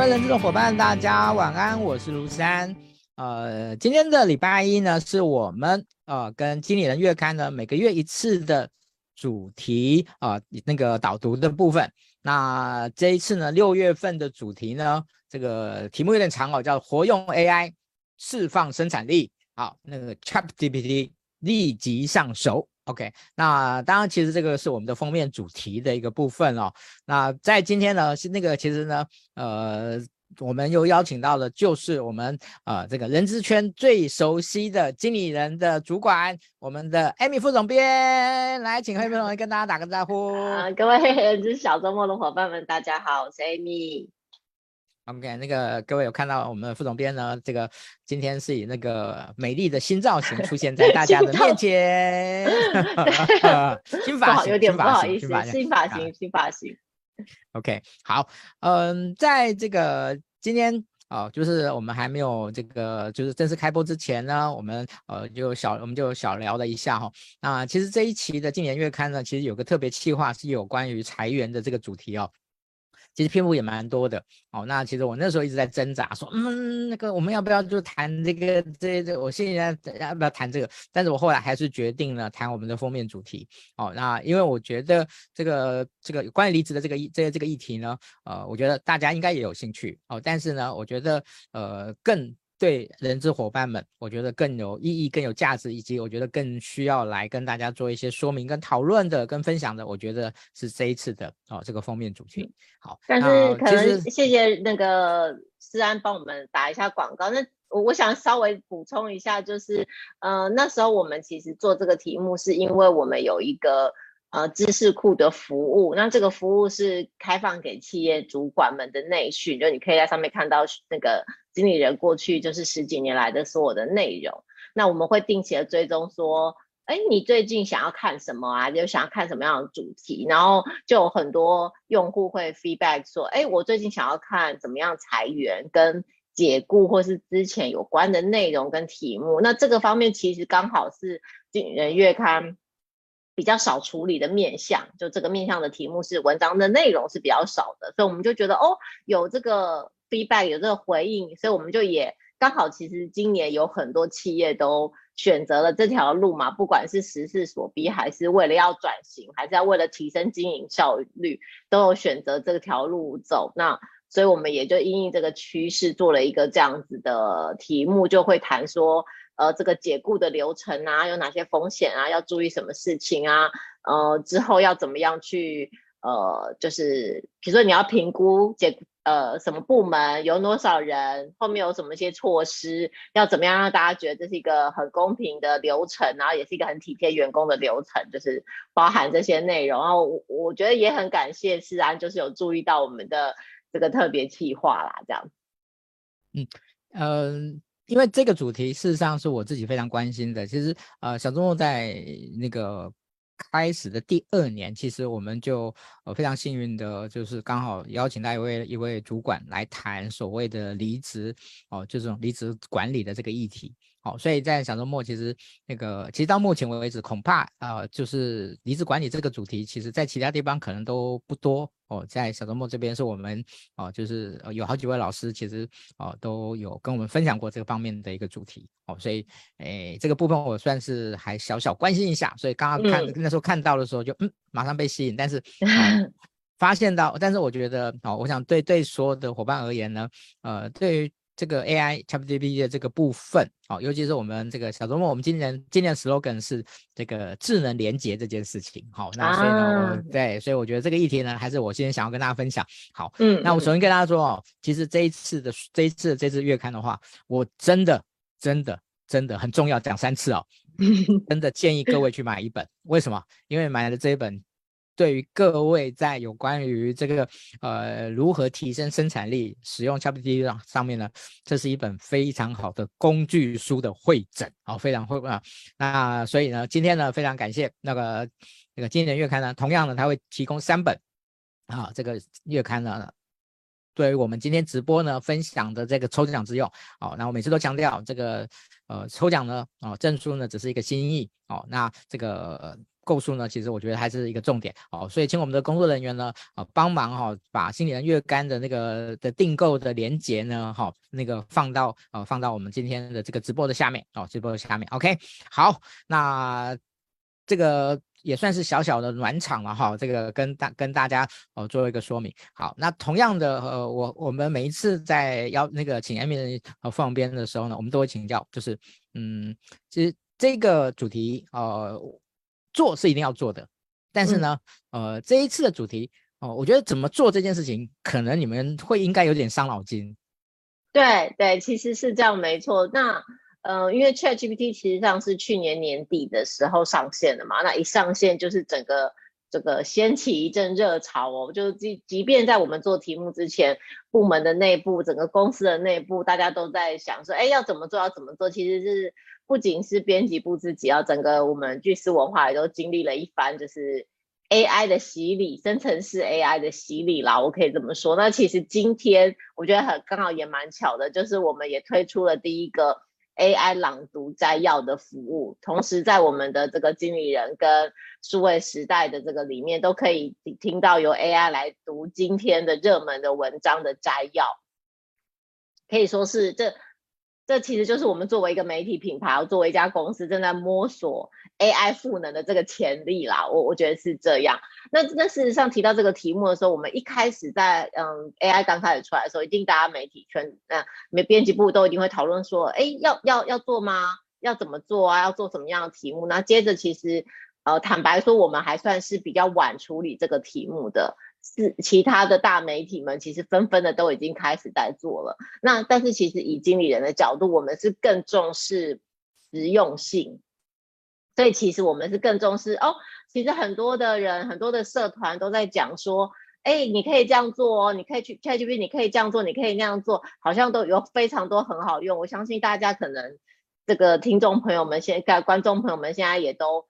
观人资的伙伴，大家晚安，我是卢山。呃，今天的礼拜一呢，是我们呃跟经理人月刊呢每个月一次的主题啊、呃，那个导读的部分。那这一次呢，六月份的主题呢，这个题目有点长哦，叫活用 AI 释放生产力。好，那个 ChatGPT 立即上手。OK，那当然，其实这个是我们的封面主题的一个部分哦。那在今天呢，是那个其实呢，呃，我们又邀请到的就是我们呃这个人资圈最熟悉的经理人的主管，我们的 Amy 副总编，来，请 Amy 副总编跟大家打个招呼。啊，各位 人资小周末的伙伴们，大家好，我是 Amy。OK，那个各位有看到我们的副总编呢？这个今天是以那个美丽的新造型出现在大家的面前，新发型，有点不好意思，新发型，新发型，新发型。OK，好，嗯，在这个今天哦，就是我们还没有这个就是正式开播之前呢，我们呃就小我们就小聊了一下哈、哦。那其实这一期的经理人月刊呢，其实有个特别企划是有关于裁员的这个主题哦。其实篇幅也蛮多的哦。那其实我那时候一直在挣扎，说，嗯，那个我们要不要就谈这个这这？我现在要不要谈这个？但是我后来还是决定了谈我们的封面主题哦。那因为我觉得这个这个关于离职的这个议这个、这个议题呢，呃，我觉得大家应该也有兴趣哦。但是呢，我觉得呃更。对人资伙伴们，我觉得更有意义、更有价值，以及我觉得更需要来跟大家做一些说明、跟讨论的、跟分享的，我觉得是这一次的哦这个封面主题。好，但是可能谢谢那个思安帮我们打一下广告。那我我想稍微补充一下，就是呃那时候我们其实做这个题目，是因为我们有一个。呃，知识库的服务，那这个服务是开放给企业主管们的内训，就你可以在上面看到那个经理人过去就是十几年来的所有的内容。那我们会定期的追踪说，哎，你最近想要看什么啊？就想要看什么样的主题？然后就有很多用户会 feedback 说，哎，我最近想要看怎么样裁员跟解雇或是之前有关的内容跟题目。那这个方面其实刚好是经人月刊。比较少处理的面向，就这个面向的题目是文章的内容是比较少的，所以我们就觉得哦，有这个 feedback，有这个回应，所以我们就也刚好，其实今年有很多企业都选择了这条路嘛，不管是时势所逼，还是为了要转型，还是要为了提升经营效率，都有选择这条路走。那所以我们也就因应这个趋势，做了一个这样子的题目，就会谈说。呃，这个解雇的流程啊，有哪些风险啊？要注意什么事情啊？呃，之后要怎么样去呃，就是比如说你要评估解呃什么部门有多少人，后面有什么一些措施，要怎么样让大家觉得这是一个很公平的流程，然后也是一个很体贴员工的流程，就是包含这些内容。然后我我觉得也很感谢思安，就是有注意到我们的这个特别企划啦，这样。嗯嗯。因为这个主题事实上是我自己非常关心的。其实，呃，小周末在那个开始的第二年，其实我们就呃非常幸运的，就是刚好邀请到一位一位主管来谈所谓的离职哦，就这种离职管理的这个议题。好，所以在小周末，其实那个，其实到目前为止，恐怕呃，就是离职管理这个主题，其实在其他地方可能都不多哦。在小周末这边，是我们哦，就是有好几位老师，其实哦都有跟我们分享过这个方面的一个主题哦。所以，诶，这个部分我算是还小小关心一下。所以刚刚看、嗯、那时候看到的时候就，就嗯，马上被吸引。但是、哦、发现到，但是我觉得哦，我想对对所有的伙伴而言呢，呃，对于。这个 AI ChatGPT 的这个部分，哦，尤其是我们这个小周末，我们今年今年 slogan 是这个智能连接这件事情，好，那所以呢，啊、我对，所以我觉得这个议题呢，还是我今天想要跟大家分享。好，嗯，那我首先跟大家说哦，其实这一次的这一次的这次月刊的话，我真的真的真的很重要，讲三次哦，真的建议各位去买一本，为什么？因为买了这一本。对于各位在有关于这个呃如何提升生产力使用 ChatGPT 上面呢，这是一本非常好的工具书的汇整，好、哦，非常会啊。那所以呢，今天呢非常感谢那个那个经理人月刊呢，同样呢他会提供三本啊，这个月刊呢，对于我们今天直播呢分享的这个抽奖之用，哦，那我每次都强调这个呃抽奖呢，哦证书呢只是一个心意，哦，那这个。购书呢，其实我觉得还是一个重点哦，所以请我们的工作人员呢，啊，帮忙哈，把心理人月刊的那个的订购的链接呢，哈，那个放到呃放到我们今天的这个直播的下面哦，直播的下面，OK，好，那这个也算是小小的暖场了哈，这个跟大跟大家哦做一个说明。好，那同样的呃，我我们每一次在邀那个请 Amy 呃副编的时候呢，我们都会请教，就是嗯，其实这个主题呃。做是一定要做的，但是呢，嗯、呃，这一次的主题哦、呃，我觉得怎么做这件事情，可能你们会应该有点伤脑筋。对对，其实是这样，没错。那呃，因为 ChatGPT 其实上是去年年底的时候上线的嘛，那一上线就是整个这个掀起一阵热潮哦，就即即便在我们做题目之前，部门的内部、整个公司的内部，大家都在想说，哎，要怎么做，要怎么做，其实是。不仅是编辑部自己，要整个我们巨狮文化也都经历了一番，就是 AI 的洗礼，生成式 AI 的洗礼啦，我可以这么说。那其实今天我觉得很刚好也蛮巧的，就是我们也推出了第一个 AI 朗读摘要的服务，同时在我们的这个经理人跟数位时代的这个里面，都可以听到由 AI 来读今天的热门的文章的摘要，可以说是这。这其实就是我们作为一个媒体品牌，作为一家公司正在摸索 AI 赋能的这个潜力啦。我我觉得是这样。那那事实上提到这个题目的时候，我们一开始在嗯 AI 刚开始出来的时候，一定大家媒体圈嗯没编辑部都一定会讨论说，哎，要要要做吗？要怎么做啊？要做什么样的题目？那接着其实呃坦白说，我们还算是比较晚处理这个题目的。是其他的大媒体们其实纷纷的都已经开始在做了。那但是其实以经理人的角度，我们是更重视实用性，所以其实我们是更重视哦。其实很多的人、很多的社团都在讲说，哎，你可以这样做哦，你可以去 ChatGPT，你可以这样做，你可以那样做，好像都有非常多很好用。我相信大家可能这个听众朋友们现在、观众朋友们现在也都。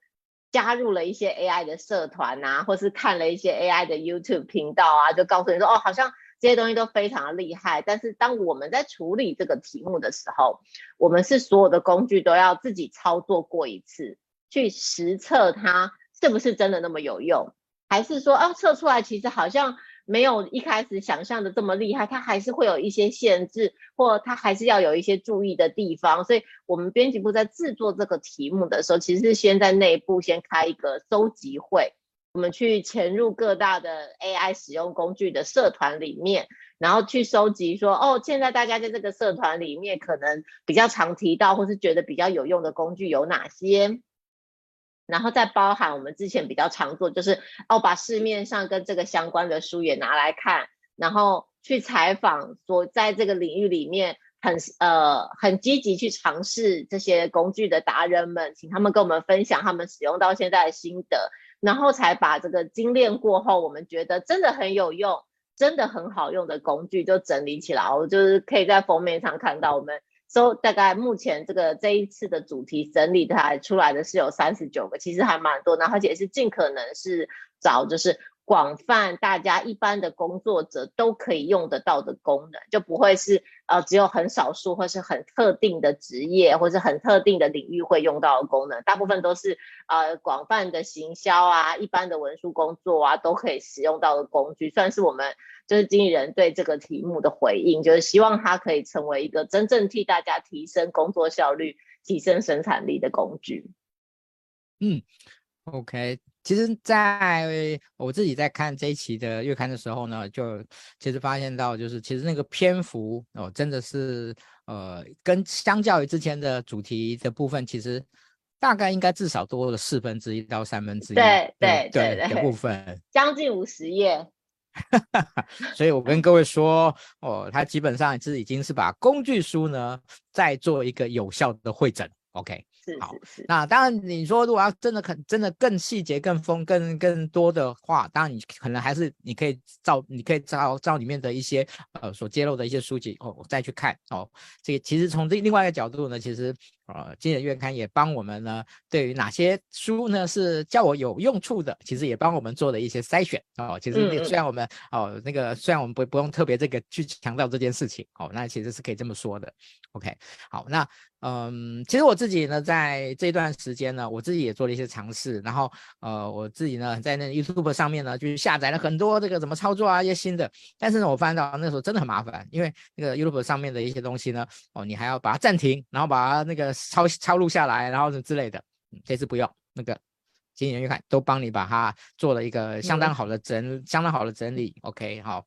加入了一些 AI 的社团啊，或是看了一些 AI 的 YouTube 频道啊，就告诉你说，哦，好像这些东西都非常的厉害。但是当我们在处理这个题目的时候，我们是所有的工具都要自己操作过一次，去实测它是不是真的那么有用，还是说，哦，测出来其实好像。没有一开始想象的这么厉害，它还是会有一些限制，或它还是要有一些注意的地方。所以，我们编辑部在制作这个题目的时候，其实是先在内部先开一个搜集会，我们去潜入各大的 AI 使用工具的社团里面，然后去收集说，哦，现在大家在这个社团里面可能比较常提到，或是觉得比较有用的工具有哪些。然后再包含我们之前比较常做，就是哦，把市面上跟这个相关的书也拿来看，然后去采访所在这个领域里面很呃很积极去尝试这些工具的达人们，请他们跟我们分享他们使用到现在的心得，然后才把这个精炼过后，我们觉得真的很有用、真的很好用的工具就整理起来，我就是可以在封面上看到我们。So 大概目前这个这一次的主题整理它出来的是有三十九个，其实还蛮多，然后而且是尽可能是找就是广泛大家一般的工作者都可以用得到的功能，就不会是呃只有很少数或是很特定的职业或是很特定的领域会用到的功能，大部分都是呃广泛的行销啊、一般的文书工作啊都可以使用到的工具，算是我们。就是经理人对这个题目的回应，就是希望它可以成为一个真正替大家提升工作效率、提升生产力的工具。嗯，OK，其实在我自己在看这一期的月刊的时候呢，就其实发现到，就是其实那个篇幅哦，真的是呃，跟相较于之前的主题的部分，其实大概应该至少多了四分之一到三分之一。对对对对，的部分，将近五十页。所以，我跟各位说，哦，他基本上是已经是把工具书呢，再做一个有效的会诊，OK。是，好，那当然，你说如果要真的可真的更细节、更丰、更更多的话，当然你可能还是你可以照，你可以照照里面的一些呃所揭露的一些书籍哦，再去看哦。这个其实从这另外一个角度呢，其实呃，经理人月刊也帮我们呢，对于哪些书呢是叫我有用处的，其实也帮我们做了一些筛选哦。其实那虽然我们哦那个虽然我们不不用特别这个去强调这件事情哦，那其实是可以这么说的。OK，好，那。嗯，其实我自己呢，在这段时间呢，我自己也做了一些尝试，然后呃，我自己呢，在那 YouTube 上面呢，就下载了很多这个怎么操作啊一些新的，但是呢，我发现到那时候真的很麻烦，因为那个 YouTube 上面的一些东西呢，哦，你还要把它暂停，然后把它那个抄抄录下来，然后之类的，嗯，这次不用，那个经理人月刊都帮你把它做了一个相当好的整，嗯、相当好的整理，OK，好。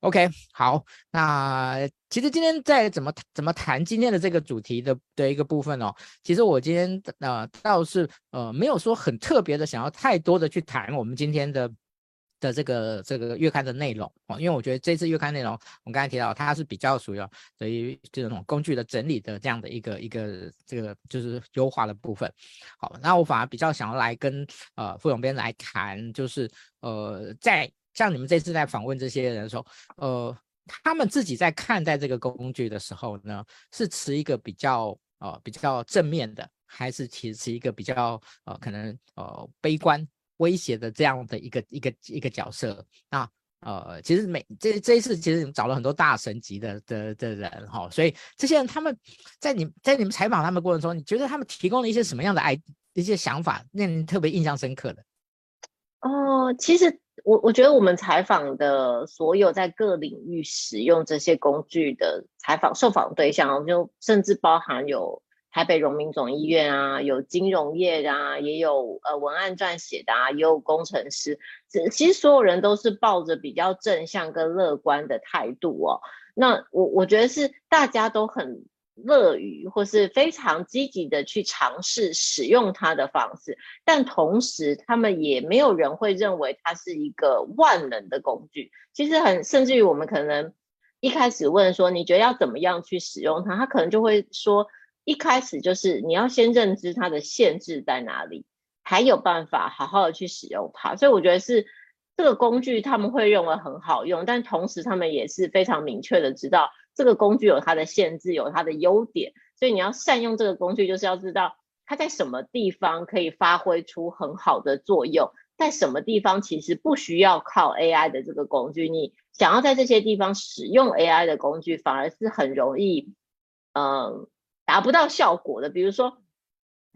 OK，好，那其实今天在怎么怎么谈今天的这个主题的的一个部分哦，其实我今天呃倒是呃没有说很特别的想要太多的去谈我们今天的的这个这个月刊的内容哦，因为我觉得这次月刊内容我刚才提到它是比较属于对于这种工具的整理的这样的一个一个这个就是优化的部分。好，那我反而比较想要来跟呃副总编来谈，就是呃在。像你们这次在访问这些人的时候，呃，他们自己在看待这个工具的时候呢，是持一个比较呃比较正面的，还是其实持一个比较呃可能呃悲观威胁的这样的一个一个一个角色？那呃，其实每这这一次其实找了很多大神级的的的人哈、哦，所以这些人他们在你在你们采访他们过程中，你觉得他们提供了一些什么样的爱一些想法，让人特别印象深刻的？哦，其实。我我觉得我们采访的所有在各领域使用这些工具的采访受访对象，就甚至包含有台北荣民总医院啊，有金融业啊，也有呃文案撰写的啊，也有工程师。其实所有人都是抱着比较正向跟乐观的态度哦。那我我觉得是大家都很。乐于或是非常积极的去尝试使用它的方式，但同时他们也没有人会认为它是一个万能的工具。其实很甚至于我们可能一开始问说，你觉得要怎么样去使用它，他可能就会说，一开始就是你要先认知它的限制在哪里，才有办法好好的去使用它。所以我觉得是这个工具他们会认为很好用，但同时他们也是非常明确的知道。这个工具有它的限制，有它的优点，所以你要善用这个工具，就是要知道它在什么地方可以发挥出很好的作用，在什么地方其实不需要靠 AI 的这个工具。你想要在这些地方使用 AI 的工具，反而是很容易，嗯、达不到效果的。比如说，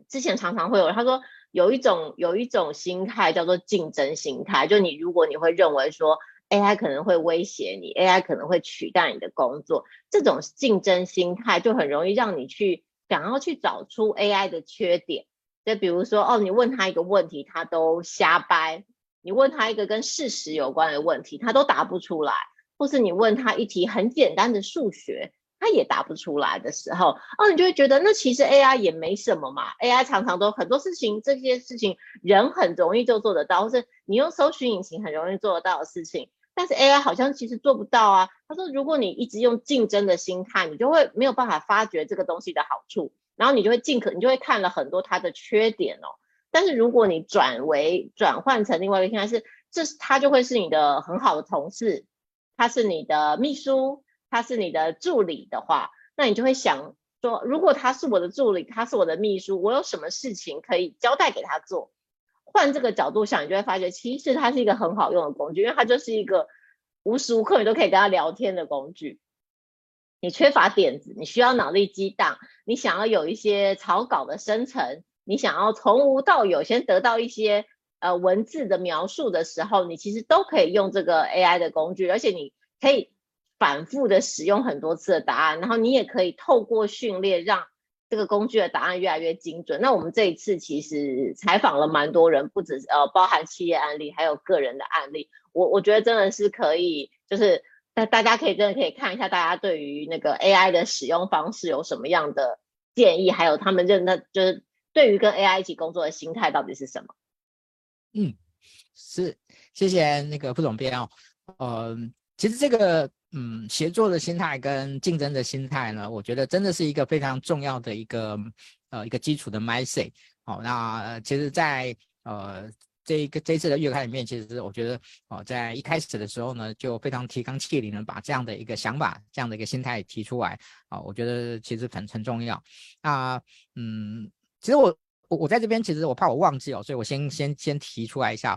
之前常常会有他说有一种有一种心态叫做竞争心态，就你如果你会认为说。AI 可能会威胁你，AI 可能会取代你的工作，这种竞争心态就很容易让你去想要去找出 AI 的缺点。就比如说，哦，你问他一个问题，他都瞎掰；你问他一个跟事实有关的问题，他都答不出来；或是你问他一题很简单的数学，他也答不出来的时候，哦，你就会觉得那其实 AI 也没什么嘛。AI 常常都很多事情，这些事情人很容易就做得到，或是你用搜寻引擎很容易做得到的事情。但是 AI 好像其实做不到啊。他说，如果你一直用竞争的心态，你就会没有办法发掘这个东西的好处，然后你就会尽可，你就会看了很多它的缺点哦。但是如果你转为转换成另外一个心态，是这是他就会是你的很好的同事，他是你的秘书，他是你的助理的话，那你就会想说，如果他是我的助理，他是我的秘书，我有什么事情可以交代给他做？换这个角度想，你就会发觉，其实它是一个很好用的工具，因为它就是一个无时无刻你都可以跟他聊天的工具。你缺乏点子，你需要脑力激荡，你想要有一些草稿的生成，你想要从无到有先得到一些呃文字的描述的时候，你其实都可以用这个 AI 的工具，而且你可以反复的使用很多次的答案，然后你也可以透过训练让。这个工具的答案越来越精准。那我们这一次其实采访了蛮多人，不止呃包含企业案例，还有个人的案例。我我觉得真的是可以，就是大大家可以真的可以看一下，大家对于那个 AI 的使用方式有什么样的建议，还有他们认的，就是对于跟 AI 一起工作的心态到底是什么？嗯，是，谢谢那个副总编哦。呃，其实这个。嗯，协作的心态跟竞争的心态呢，我觉得真的是一个非常重要的一个呃一个基础的 mindset。好，那其实在，呃这一个这次的月刊里面，其实我觉得哦，在一开始的时候呢，就非常提纲挈领的把这样的一个想法、这样的一个心态提出来啊，我觉得其实很很重要。那嗯，其实我我我在这边，其实我怕我忘记哦，所以我先先先提出来一下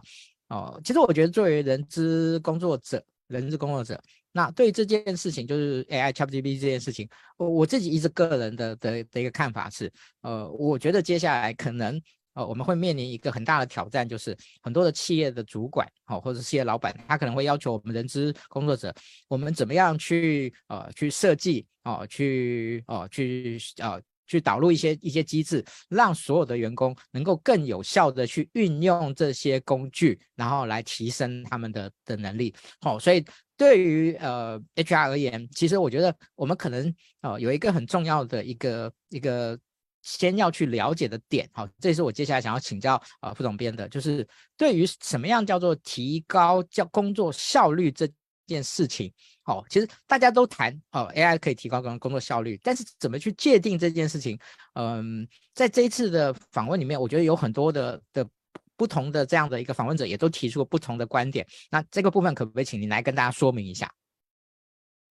哦。其实我觉得作为人资工作者，人资工作者。那对这件事情，就是 AI ChatGPT 这件事情，我我自己一直个人的的的一个看法是，呃，我觉得接下来可能。呃，我们会面临一个很大的挑战，就是很多的企业的主管，好，或者企业老板，他可能会要求我们人资工作者，我们怎么样去呃去设计，哦，去哦去呃去导入一些一些机制，让所有的员工能够更有效的去运用这些工具，然后来提升他们的的能力。好，所以对于呃 HR 而言，其实我觉得我们可能呃有一个很重要的一个一个。先要去了解的点，好，这是我接下来想要请教呃副总编的，就是对于什么样叫做提高叫工作效率这件事情，好，其实大家都谈哦，AI 可以提高工工作效率，但是怎么去界定这件事情？嗯，在这一次的访问里面，我觉得有很多的的不同的这样的一个访问者也都提出了不同的观点，那这个部分可不可以请您来跟大家说明一下？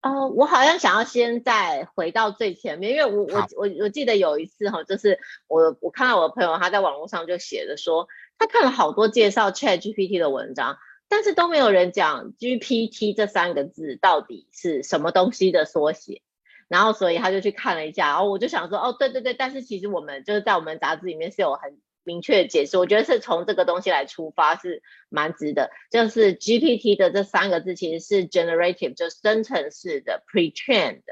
哦、呃，我好像想要先再回到最前面，因为我我我我记得有一次哈，就是我我看到我的朋友他在网络上就写的说，他看了好多介绍 ChatGPT 的文章，但是都没有人讲 GPT 这三个字到底是什么东西的缩写，然后所以他就去看了一下，然后我就想说，哦，对对对，但是其实我们就是在我们杂志里面是有很。明确的解释，我觉得是从这个东西来出发是蛮值得。就是 GPT 的这三个字其实是 generative，就是生成式的 pre-trained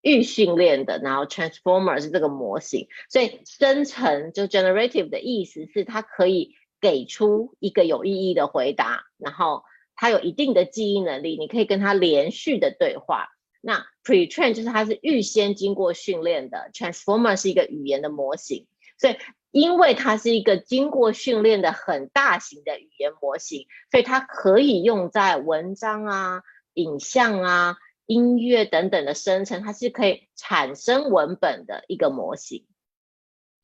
预训练的，然后 transformer 是这个模型。所以生成就 generative 的意思是它可以给出一个有意义的回答，然后它有一定的记忆能力，你可以跟它连续的对话。那 pretrain 就是它是预先经过训练的，transformer 是一个语言的模型，所以。因为它是一个经过训练的很大型的语言模型，所以它可以用在文章啊、影像啊、音乐等等的生成，它是可以产生文本的一个模型。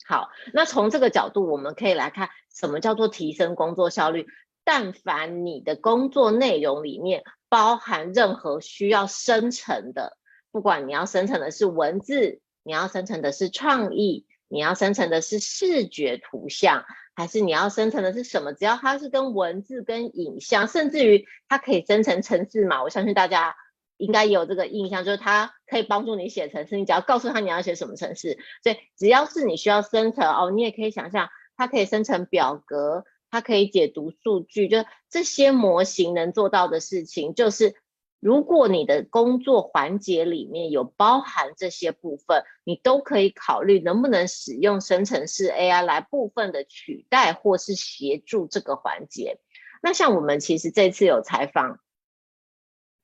好，那从这个角度，我们可以来看什么叫做提升工作效率。但凡你的工作内容里面包含任何需要生成的，不管你要生成的是文字，你要生成的是创意。你要生成的是视觉图像，还是你要生成的是什么？只要它是跟文字、跟影像，甚至于它可以生成程式码，我相信大家应该有这个印象，就是它可以帮助你写程式。你只要告诉他你要写什么程式，所以只要是你需要生成哦，你也可以想象它可以生成表格，它可以解读数据，就这些模型能做到的事情，就是。如果你的工作环节里面有包含这些部分，你都可以考虑能不能使用生成式 AI 来部分的取代或是协助这个环节。那像我们其实这次有采访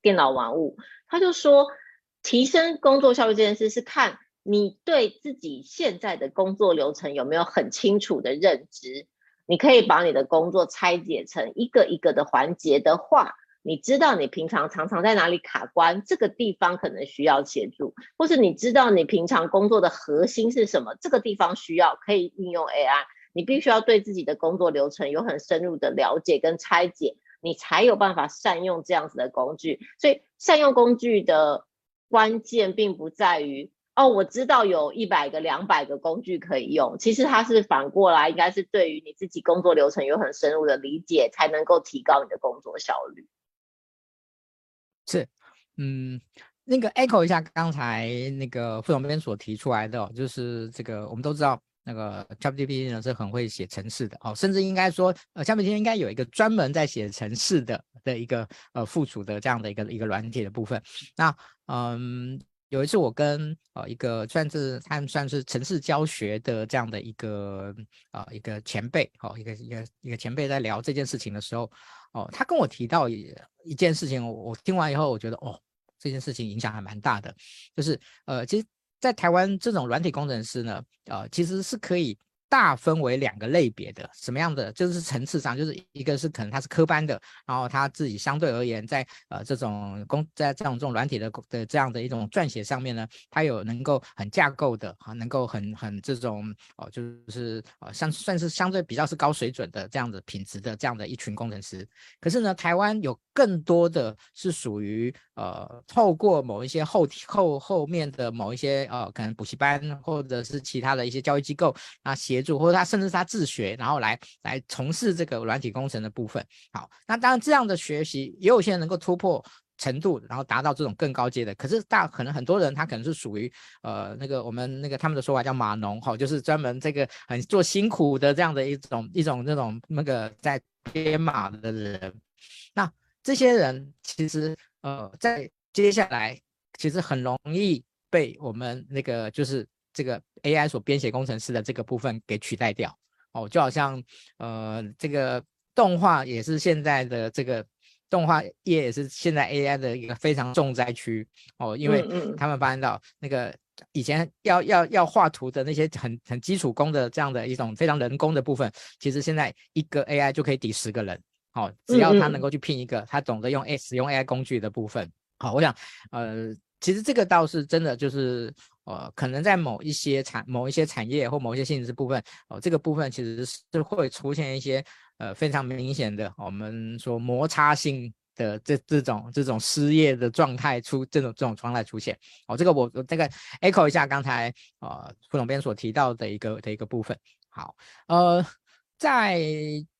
电脑玩物，他就说，提升工作效率这件事是看你对自己现在的工作流程有没有很清楚的认知。你可以把你的工作拆解成一个一个的环节的话。你知道你平常常常在哪里卡关，这个地方可能需要协助，或是你知道你平常工作的核心是什么，这个地方需要可以运用 AI。你必须要对自己的工作流程有很深入的了解跟拆解，你才有办法善用这样子的工具。所以善用工具的关键并不在于哦，我知道有一百个、两百个工具可以用，其实它是反过来，应该是对于你自己工作流程有很深入的理解，才能够提高你的工作效率。是，嗯，那个 echo 一下刚才那个副总编所提出来的，就是这个我们都知道，那个 ChatGPT 呢是很会写程式的哦，甚至应该说，呃，ChatGPT 应该有一个专门在写程式的的一个呃附属的这样的一个一个软体的部分。那嗯，有一次我跟呃一个算是他们算是程式教学的这样的一个、呃、一个前辈，哦，一个一个一个前辈在聊这件事情的时候。哦，他跟我提到一一件事情，我听完以后，我觉得哦，这件事情影响还蛮大的，就是呃，其实，在台湾这种软体工程师呢，啊，其实是可以。大分为两个类别的，什么样的？就是层次上，就是一个是可能他是科班的，然后他自己相对而言在，呃这种工在这种这种软体的的这样的一种撰写上面呢，他有能够很架构的啊，能够很很这种哦，就是呃相算是相对比较是高水准的这样的品质的这样的一群工程师。可是呢，台湾有更多的是属于呃透过某一些后后后面的某一些呃可能补习班或者是其他的一些教育机构啊助。或者他甚至是他自学，然后来来从事这个软体工程的部分。好，那当然这样的学习，也有些人能够突破程度，然后达到这种更高阶的。可是大可能很多人他可能是属于呃那个我们那个他们的说法叫码农哈，就是专门这个很做辛苦的这样的一种一种那种那个在编码的人。那这些人其实呃在接下来其实很容易被我们那个就是这个 AI 所编写工程师的这个部分给取代掉哦，就好像呃这个动画也是现在的这个。动画业也是现在 AI 的一个非常重灾区哦，因为他们发现到那个以前要要要画图的那些很很基础工的这样的一种非常人工的部分，其实现在一个 AI 就可以抵十个人哦，只要他能够去拼一个，他懂得用 A 使用 AI 工具的部分。好，我想呃，其实这个倒是真的就是呃，可能在某一些产某一些产业或某一些性质部分哦，这个部分其实是会出现一些。呃，非常明显的，我们说摩擦性的这这种这种失业的状态出这种这种状态出现，哦，这个我我这个 echo 一下刚才呃副总编所提到的一个的一个部分。好，呃，在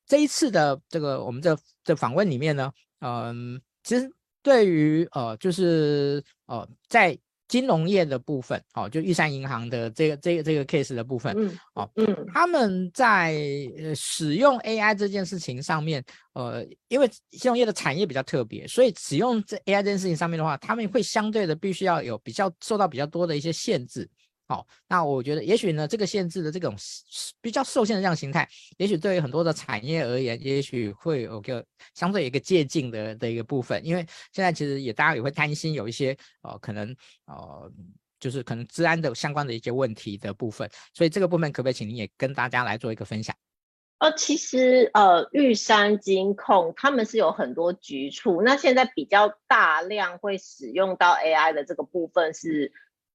这一次的这个我们这这访问里面呢，嗯、其实对于呃就是呃在。金融业的部分，哦，就玉山银行的这个这个这个 case 的部分，嗯，哦，嗯，他们在呃使用 AI 这件事情上面，呃，因为金融业的产业比较特别，所以使用这 AI 这件事情上面的话，他们会相对的必须要有比较受到比较多的一些限制。好，那我觉得也许呢，这个限制的这种比较受限的这样形态，也许对于很多的产业而言，也许会有个相对一个借镜的的一个部分，因为现在其实也大家也会担心有一些呃可能呃就是可能治安的相关的一些问题的部分，所以这个部分可不可以请您也跟大家来做一个分享？呃，其实呃玉山金控他们是有很多局处，那现在比较大量会使用到 AI 的这个部分是。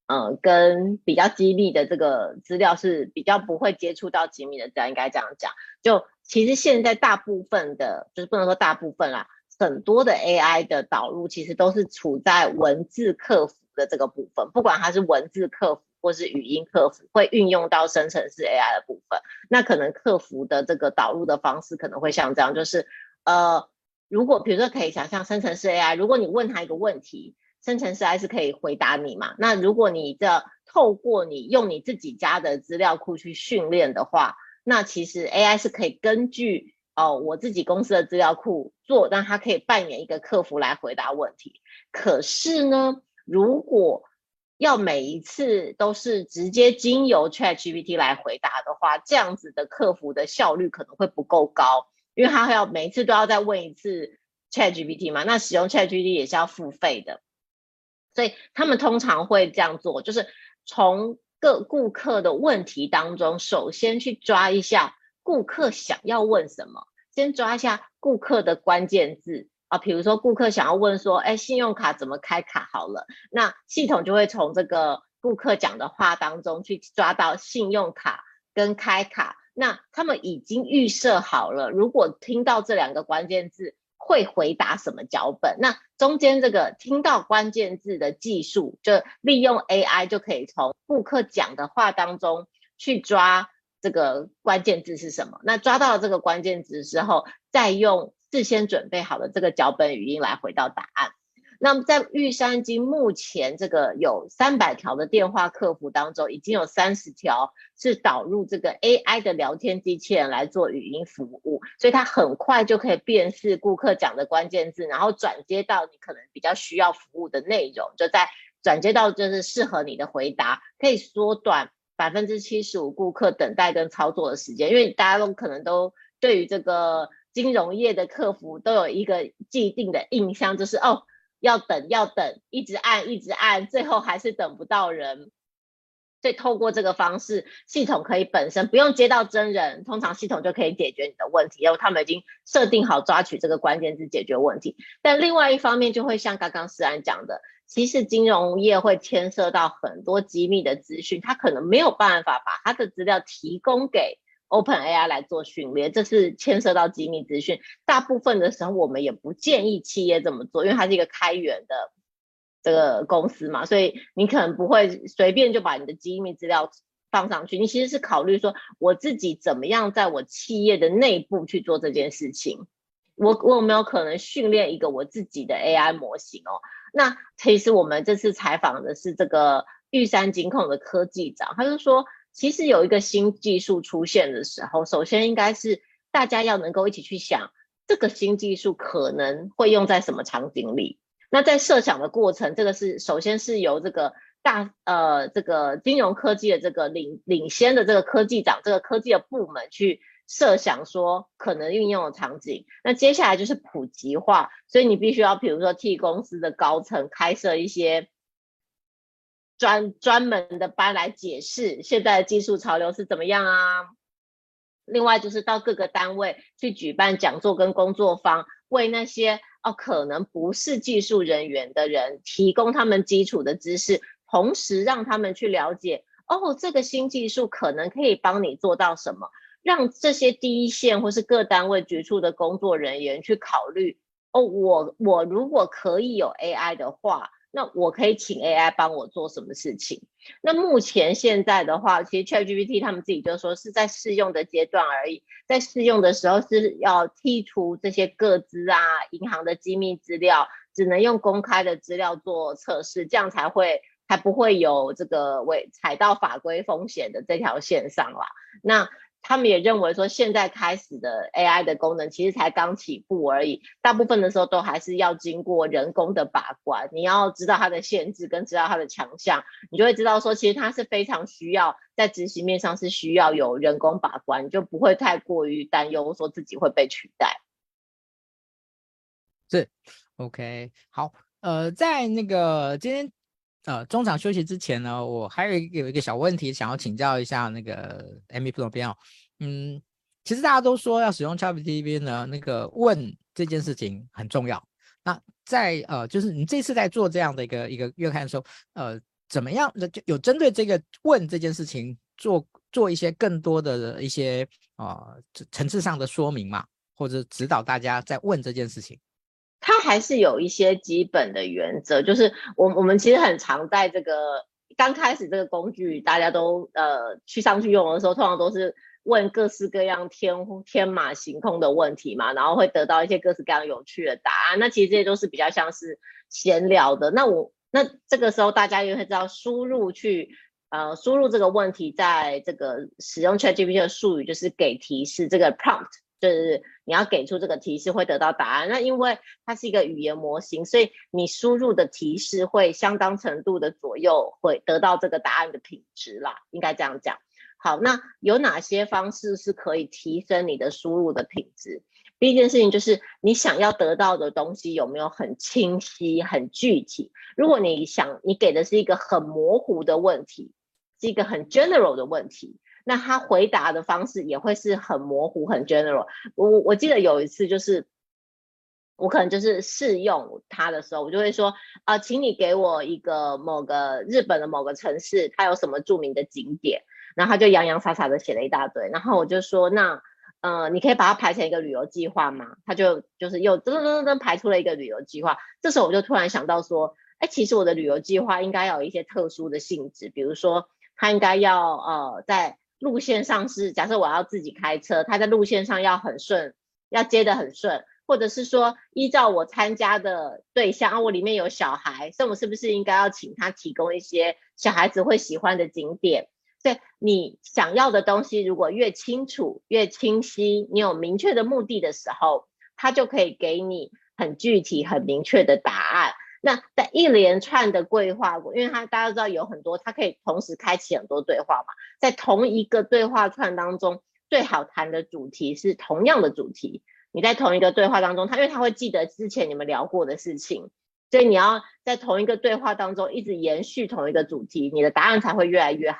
嗯，跟比较机密的这个资料是比较不会接触到机密的资料，应该这样讲。就其实现在大部分的，就是不能说大部分啦，很多的 AI 的导入其实都是处在文字客服的这个部分，不管它是文字客服或是语音客服，会运用到生成式 AI 的部分。那可能客服的这个导入的方式可能会像这样，就是呃，如果比如说可以想象生成式 AI，如果你问他一个问题。生成式 AI 是可以回答你嘛？那如果你的透过你用你自己家的资料库去训练的话，那其实 AI 是可以根据哦我自己公司的资料库做，让它可以扮演一个客服来回答问题。可是呢，如果要每一次都是直接经由 ChatGPT 来回答的话，这样子的客服的效率可能会不够高，因为他要每一次都要再问一次 ChatGPT 嘛。那使用 ChatGPT 也是要付费的。所以他们通常会这样做，就是从各顾客的问题当中，首先去抓一下顾客想要问什么，先抓一下顾客的关键字啊，比如说顾客想要问说，哎，信用卡怎么开卡？好了，那系统就会从这个顾客讲的话当中去抓到信用卡跟开卡，那他们已经预设好了，如果听到这两个关键字。会回答什么脚本？那中间这个听到关键字的技术，就利用 AI 就可以从顾客讲的话当中去抓这个关键字是什么。那抓到了这个关键字之后，再用事先准备好的这个脚本语音来回到答案。那么在玉山金目前这个有三百条的电话客服当中，已经有三十条是导入这个 AI 的聊天机器人来做语音服务，所以它很快就可以辨识顾客讲的关键字，然后转接到你可能比较需要服务的内容，就在转接到就是适合你的回答，可以缩短百分之七十五顾客等待跟操作的时间，因为大家都可能都对于这个金融业的客服都有一个既定的印象，就是哦。要等，要等，一直按，一直按，最后还是等不到人。所以透过这个方式，系统可以本身不用接到真人，通常系统就可以解决你的问题，因为他们已经设定好抓取这个关键字解决问题。但另外一方面，就会像刚刚思安讲的，其实金融业会牵涉到很多机密的资讯，他可能没有办法把他的资料提供给。OpenAI 来做训练，这是牵涉到机密资讯。大部分的时候，我们也不建议企业这么做，因为它是一个开源的这个公司嘛，所以你可能不会随便就把你的机密资料放上去。你其实是考虑说，我自己怎么样在我企业的内部去做这件事情。我我有没有可能训练一个我自己的 AI 模型哦？那其实我们这次采访的是这个玉山金控的科技长，他就说，其实有一个新技术出现的时候，首先应该是大家要能够一起去想，这个新技术可能会用在什么场景里。那在设想的过程，这个是首先是由这个大呃这个金融科技的这个领领先的这个科技长，这个科技的部门去。设想说可能运用的场景，那接下来就是普及化，所以你必须要，比如说替公司的高层开设一些专专门的班来解释现在的技术潮流是怎么样啊。另外就是到各个单位去举办讲座跟工作坊，为那些哦可能不是技术人员的人提供他们基础的知识，同时让他们去了解哦这个新技术可能可以帮你做到什么。让这些第一线或是各单位局处的工作人员去考虑哦，我我如果可以有 AI 的话，那我可以请 AI 帮我做什么事情？那目前现在的话，其实 ChatGPT 他们自己就说是在试用的阶段而已，在试用的时候是要剔除这些个资啊、银行的机密资料，只能用公开的资料做测试，这样才会才不会有这个违踩到法规风险的这条线上啦。那他们也认为说，现在开始的 AI 的功能其实才刚起步而已，大部分的时候都还是要经过人工的把关。你要知道它的限制跟知道它的强项，你就会知道说，其实它是非常需要在执行面上是需要有人工把关，就不会太过于担忧说自己会被取代。是，OK，好，呃，在那个今天呃中场休息之前呢，我还有一个有一个小问题想要请教一下那个 Amy 副总编哦。嗯，其实大家都说要使用 ChatGPT 呢，那个问这件事情很重要。那在呃，就是你这次在做这样的一个一个月刊的时候，呃，怎么样的就有针对这个问这件事情做做一些更多的一些啊、呃、层次上的说明嘛，或者指导大家在问这件事情？它还是有一些基本的原则，就是我我们其实很常在这个刚开始这个工具大家都呃去上去用的时候，通常都是。问各式各样天天马行空的问题嘛，然后会得到一些各式各样有趣的答案。那其实这些都是比较像是闲聊的。那我那这个时候大家也会知道输入去呃输入这个问题，在这个使用 ChatGPT 的术语就是给提示，这个 prompt 就是你要给出这个提示会得到答案。那因为它是一个语言模型，所以你输入的提示会相当程度的左右会得到这个答案的品质啦，应该这样讲。好，那有哪些方式是可以提升你的输入的品质？第一件事情就是你想要得到的东西有没有很清晰、很具体？如果你想你给的是一个很模糊的问题，是一个很 general 的问题，那他回答的方式也会是很模糊、很 general。我我记得有一次就是我可能就是试用他的时候，我就会说啊、呃，请你给我一个某个日本的某个城市，它有什么著名的景点。然后他就洋洋洒洒的写了一大堆，然后我就说，那，呃，你可以把它排成一个旅游计划吗？他就就是又噔噔噔噔排出了一个旅游计划。这时候我就突然想到说，哎，其实我的旅游计划应该要有一些特殊的性质，比如说，它应该要呃在路线上是，假设我要自己开车，它在路线上要很顺，要接得很顺，或者是说依照我参加的对象，啊，我里面有小孩，所以我是不是应该要请他提供一些小孩子会喜欢的景点？对，你想要的东西，如果越清楚、越清晰，你有明确的目的的时候，他就可以给你很具体、很明确的答案。那在一连串的对话，因为它大家都知道有很多，它可以同时开启很多对话嘛，在同一个对话串当中，最好谈的主题是同样的主题。你在同一个对话当中，它因为它会记得之前你们聊过的事情，所以你要在同一个对话当中一直延续同一个主题，你的答案才会越来越好。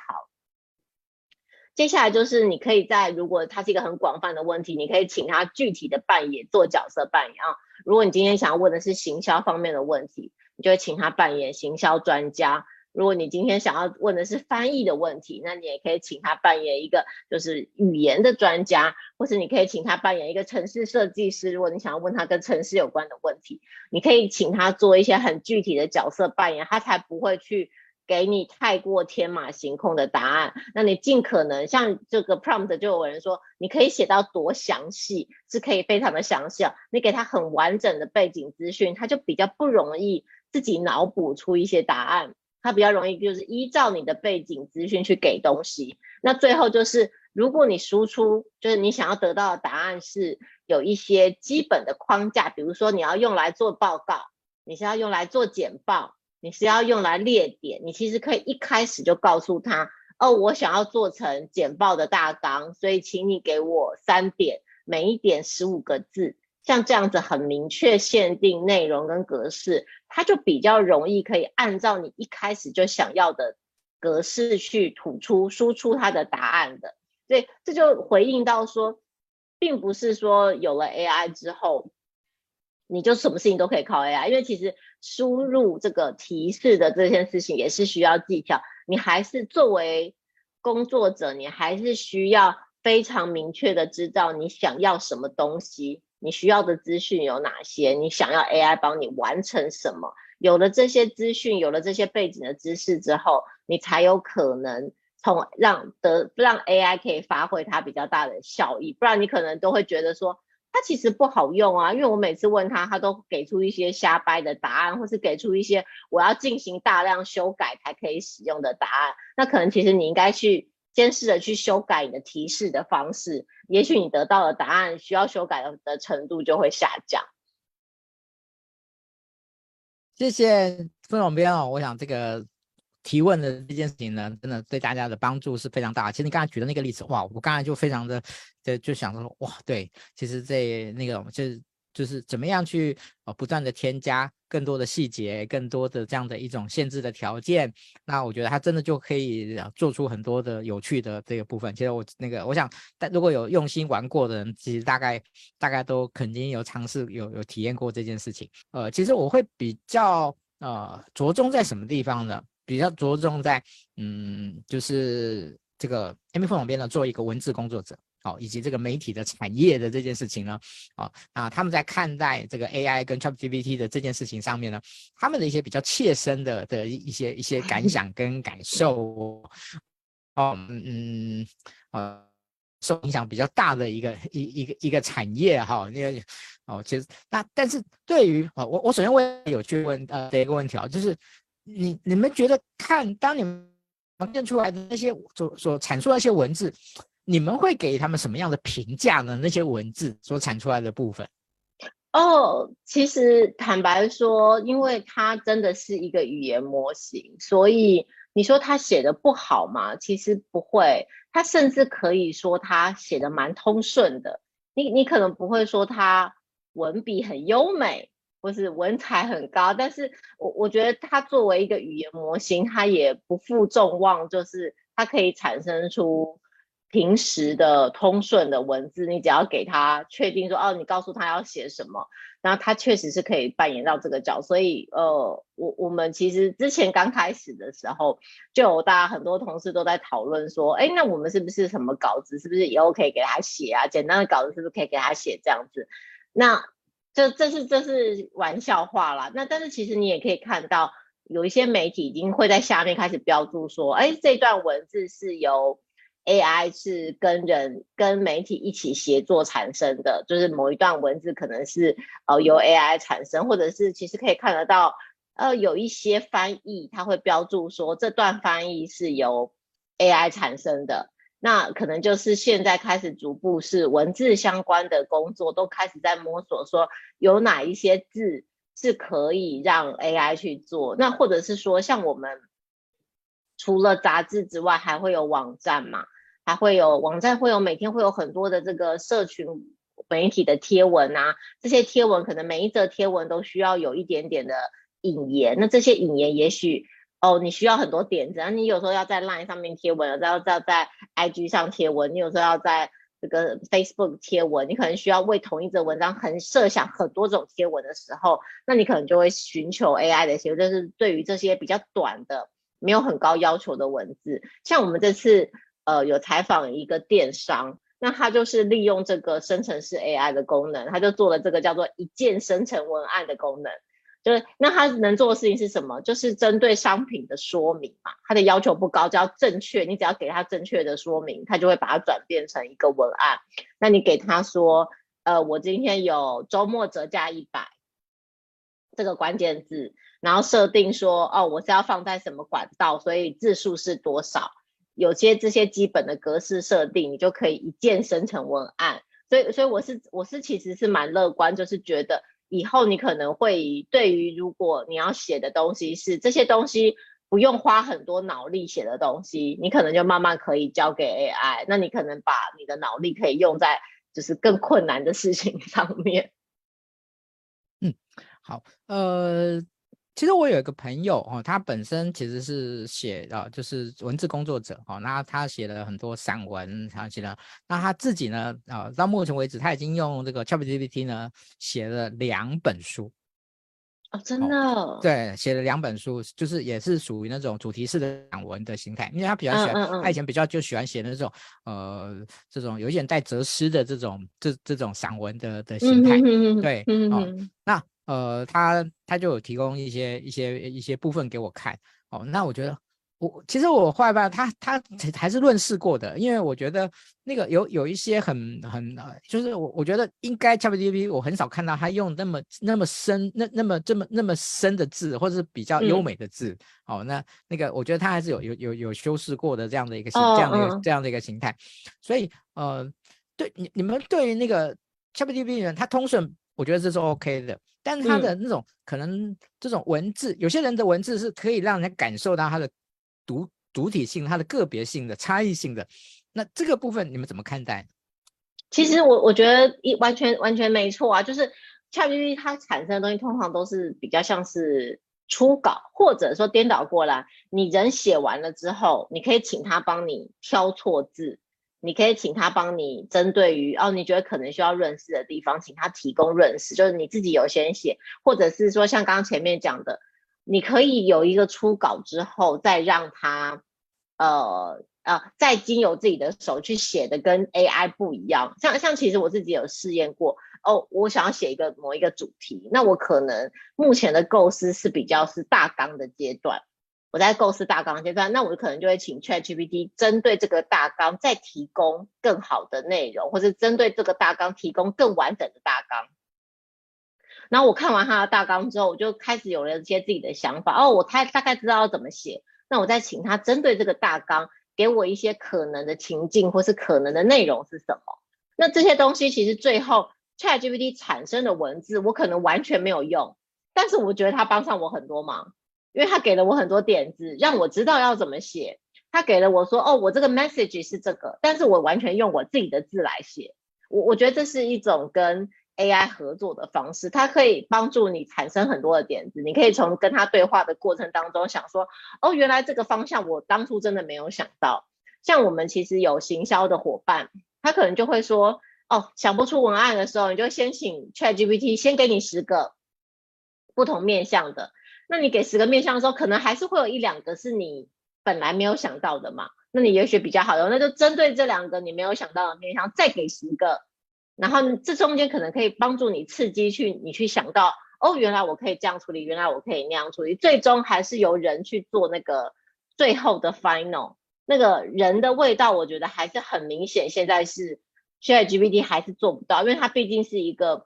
接下来就是你可以在，如果它是一个很广泛的问题，你可以请他具体的扮演做角色扮演啊。如果你今天想要问的是行销方面的问题，你就会请他扮演行销专家；如果你今天想要问的是翻译的问题，那你也可以请他扮演一个就是语言的专家，或是你可以请他扮演一个城市设计师。如果你想要问他跟城市有关的问题，你可以请他做一些很具体的角色扮演，他才不会去。给你太过天马行空的答案。那你尽可能像这个 prompt 就有人说，你可以写到多详细，是可以非常的详细。你给他很完整的背景资讯，他就比较不容易自己脑补出一些答案。他比较容易就是依照你的背景资讯去给东西。那最后就是，如果你输出就是你想要得到的答案是有一些基本的框架，比如说你要用来做报告，你是要用来做简报，你是要用来列点，你其实可以一开始就告诉他，哦，我想要做成简报的大纲，所以请你给我三点，每一点十五个字。像这样子很明确限定内容跟格式，它就比较容易可以按照你一开始就想要的格式去吐出输出它的答案的。所以这就回应到说，并不是说有了 AI 之后，你就什么事情都可以靠 AI，因为其实输入这个提示的这件事情也是需要技巧，你还是作为工作者，你还是需要非常明确的知道你想要什么东西。你需要的资讯有哪些？你想要 AI 帮你完成什么？有了这些资讯，有了这些背景的知识之后，你才有可能从让得让 AI 可以发挥它比较大的效益。不然你可能都会觉得说，它其实不好用啊，因为我每次问他，他都给出一些瞎掰的答案，或是给出一些我要进行大量修改才可以使用的答案。那可能其实你应该去。先试着去修改你的提示的方式，也许你得到的答案需要修改的程度就会下降。谢谢副总编哦，我想这个提问的这件事情呢，真的对大家的帮助是非常大。其实你刚才举的那个例子，哇，我刚才就非常的就就想说，哇，对，其实这那个就是。就是怎么样去呃不断的添加更多的细节，更多的这样的一种限制的条件，那我觉得它真的就可以做出很多的有趣的这个部分。其实我那个我想，但如果有用心玩过的人，其实大概大概都肯定有尝试有有体验过这件事情。呃，其实我会比较呃着重在什么地方呢？比较着重在嗯，就是这个 Amy 副总编呢，做一个文字工作者。哦，以及这个媒体的产业的这件事情呢，哦啊，他们在看待这个 AI 跟 ChatGPT 的这件事情上面呢，他们的一些比较切身的的一些一些感 想跟感受，哦，嗯嗯，呃，受影响比较大的一个一一个一个产业哈，那个哦，其实那但是对于啊，我我首先问有去问呃的一个问题啊，就是你你们觉得看当你们念出来的那些所所阐述那些文字。你们会给他们什么样的评价呢？那些文字所产出来的部分？哦，其实坦白说，因为它真的是一个语言模型，所以你说他写的不好吗？其实不会，他甚至可以说他写的蛮通顺的。你你可能不会说他文笔很优美，或是文采很高，但是我我觉得他作为一个语言模型，他也不负众望，就是他可以产生出。平时的通顺的文字，你只要给他确定说，哦，你告诉他要写什么，然后他确实是可以扮演到这个角。所以，呃，我我们其实之前刚开始的时候，就有大家很多同事都在讨论说，哎，那我们是不是什么稿子，是不是以后可以给他写啊？简单的稿子是不是可以给他写这样子？那这这是这是玩笑话啦。那但是其实你也可以看到，有一些媒体已经会在下面开始标注说，哎，这段文字是由。AI 是跟人跟媒体一起协作产生的，就是某一段文字可能是呃由 AI 产生，或者是其实可以看得到，呃有一些翻译它会标注说这段翻译是由 AI 产生的，那可能就是现在开始逐步是文字相关的工作都开始在摸索，说有哪一些字是可以让 AI 去做，那或者是说像我们除了杂志之外，还会有网站嘛？还会有网站，会有每天会有很多的这个社群媒体的贴文啊，这些贴文可能每一则贴文都需要有一点点的引言，那这些引言也许哦，你需要很多点子，你有时候要在 Line 上面贴文，有时候要在 IG 上贴文，你有时候要在这个 Facebook 贴文，你可能需要为同一则文章很设想很多种贴文的时候，那你可能就会寻求 AI 的协助，就是对于这些比较短的、没有很高要求的文字，像我们这次。呃，有采访一个电商，那他就是利用这个生成式 AI 的功能，他就做了这个叫做一键生成文案的功能，就是那他能做的事情是什么？就是针对商品的说明嘛，他的要求不高，只要正确，你只要给他正确的说明，他就会把它转变成一个文案。那你给他说，呃，我今天有周末折价一百这个关键字，然后设定说，哦，我是要放在什么管道，所以字数是多少？有些这些基本的格式设定，你就可以一键生成文案。所以，所以我是我是其实是蛮乐观，就是觉得。以后你可能会对于如果你要写的东西是这些东西不用花很多脑力写的东西，你可能就慢慢可以交给 AI。那你可能把你的脑力可以用在就是更困难的事情上面。嗯，好，呃。其实我有一个朋友哦，他本身其实是写啊，就是文字工作者哦，那他写了很多散文，他写了，那他自己呢啊，到目前为止他已经用这个 ChatGPT 呢写了两本书哦，真的，哦、对，写了两本书，就是也是属于那种主题式的散文的形态，因为他比较喜欢，嗯嗯嗯他以前比较就喜欢写那种呃这种有一点带哲思的这种这这种散文的的形态，嗯、对，嗯、哦，那。呃，他他就有提供一些一些一些部分给我看。哦，那我觉得我其实我后来吧，他他还是论事过的，因为我觉得那个有有一些很很呃，就是我我觉得应该 ChatGPT 我很少看到他用那么那么深那那么这么那么深的字，或者是比较优美的字、嗯、哦，那那个我觉得他还是有有有有修饰过的这样的一个形、哦、这样的一个、嗯、这样的一个形态，所以呃，对你你们对于那个 ChatGPT 人，他通顺。我觉得这是 OK 的，但是他的那种、嗯、可能这种文字，有些人的文字是可以让人感受到他的独独体性、他的个别性的差异性的。那这个部分你们怎么看待？其实我我觉得一完全完全没错啊，就是 ChatGPT 它产生的东西通常都是比较像是初稿，或者说颠倒过来，你人写完了之后，你可以请他帮你挑错字。你可以请他帮你针对于哦，你觉得可能需要润饰的地方，请他提供润饰，就是你自己有先写，或者是说像刚刚前面讲的，你可以有一个初稿之后，再让他呃呃，再经由自己的手去写的跟 AI 不一样。像像其实我自己有试验过哦，我想要写一个某一个主题，那我可能目前的构思是比较是大纲的阶段。我在构思大纲阶段，那我可能就会请 ChatGPT 针对这个大纲再提供更好的内容，或是针对这个大纲提供更完整的大纲。然后我看完他的大纲之后，我就开始有了一些自己的想法。哦，我大大概知道要怎么写。那我再请他针对这个大纲，给我一些可能的情境或是可能的内容是什么。那这些东西其实最后 ChatGPT 产生的文字，我可能完全没有用，但是我觉得他帮上我很多忙。因为他给了我很多点子，让我知道要怎么写。他给了我说：“哦，我这个 message 是这个，但是我完全用我自己的字来写。”我我觉得这是一种跟 AI 合作的方式，它可以帮助你产生很多的点子。你可以从跟他对话的过程当中想说：“哦，原来这个方向我当初真的没有想到。”像我们其实有行销的伙伴，他可能就会说：“哦，想不出文案的时候，你就先请 ChatGPT 先给你十个不同面向的。”那你给十个面向的时候，可能还是会有一两个是你本来没有想到的嘛？那你也许比较好用，那就针对这两个你没有想到的面向，再给十个，然后这中间可能可以帮助你刺激去你去想到，哦，原来我可以这样处理，原来我可以那样处理，最终还是由人去做那个最后的 final，那个人的味道，我觉得还是很明显。现在是 ChatGPT 还是做不到，因为它毕竟是一个。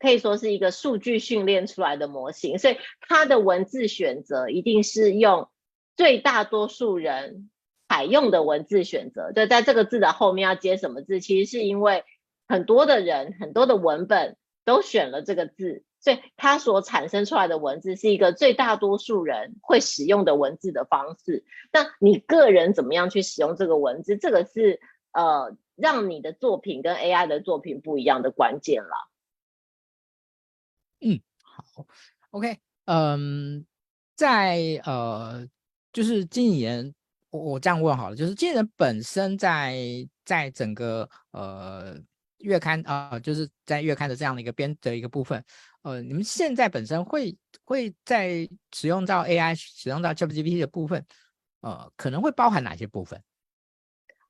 可以说是一个数据训练出来的模型，所以它的文字选择一定是用最大多数人采用的文字选择。就在这个字的后面要接什么字，其实是因为很多的人、很多的文本都选了这个字，所以它所产生出来的文字是一个最大多数人会使用的文字的方式。那你个人怎么样去使用这个文字，这个是呃让你的作品跟 AI 的作品不一样的关键了。好，OK，嗯，在呃，就是经理人，我我这样问好了，就是经理人本身在在整个呃月刊啊、就是在月刊的这样的一个编的一个部分，呃，你们现在本身会会在使用到 AI、使用到 ChatGPT 的部分，呃，可能会包含哪些部分？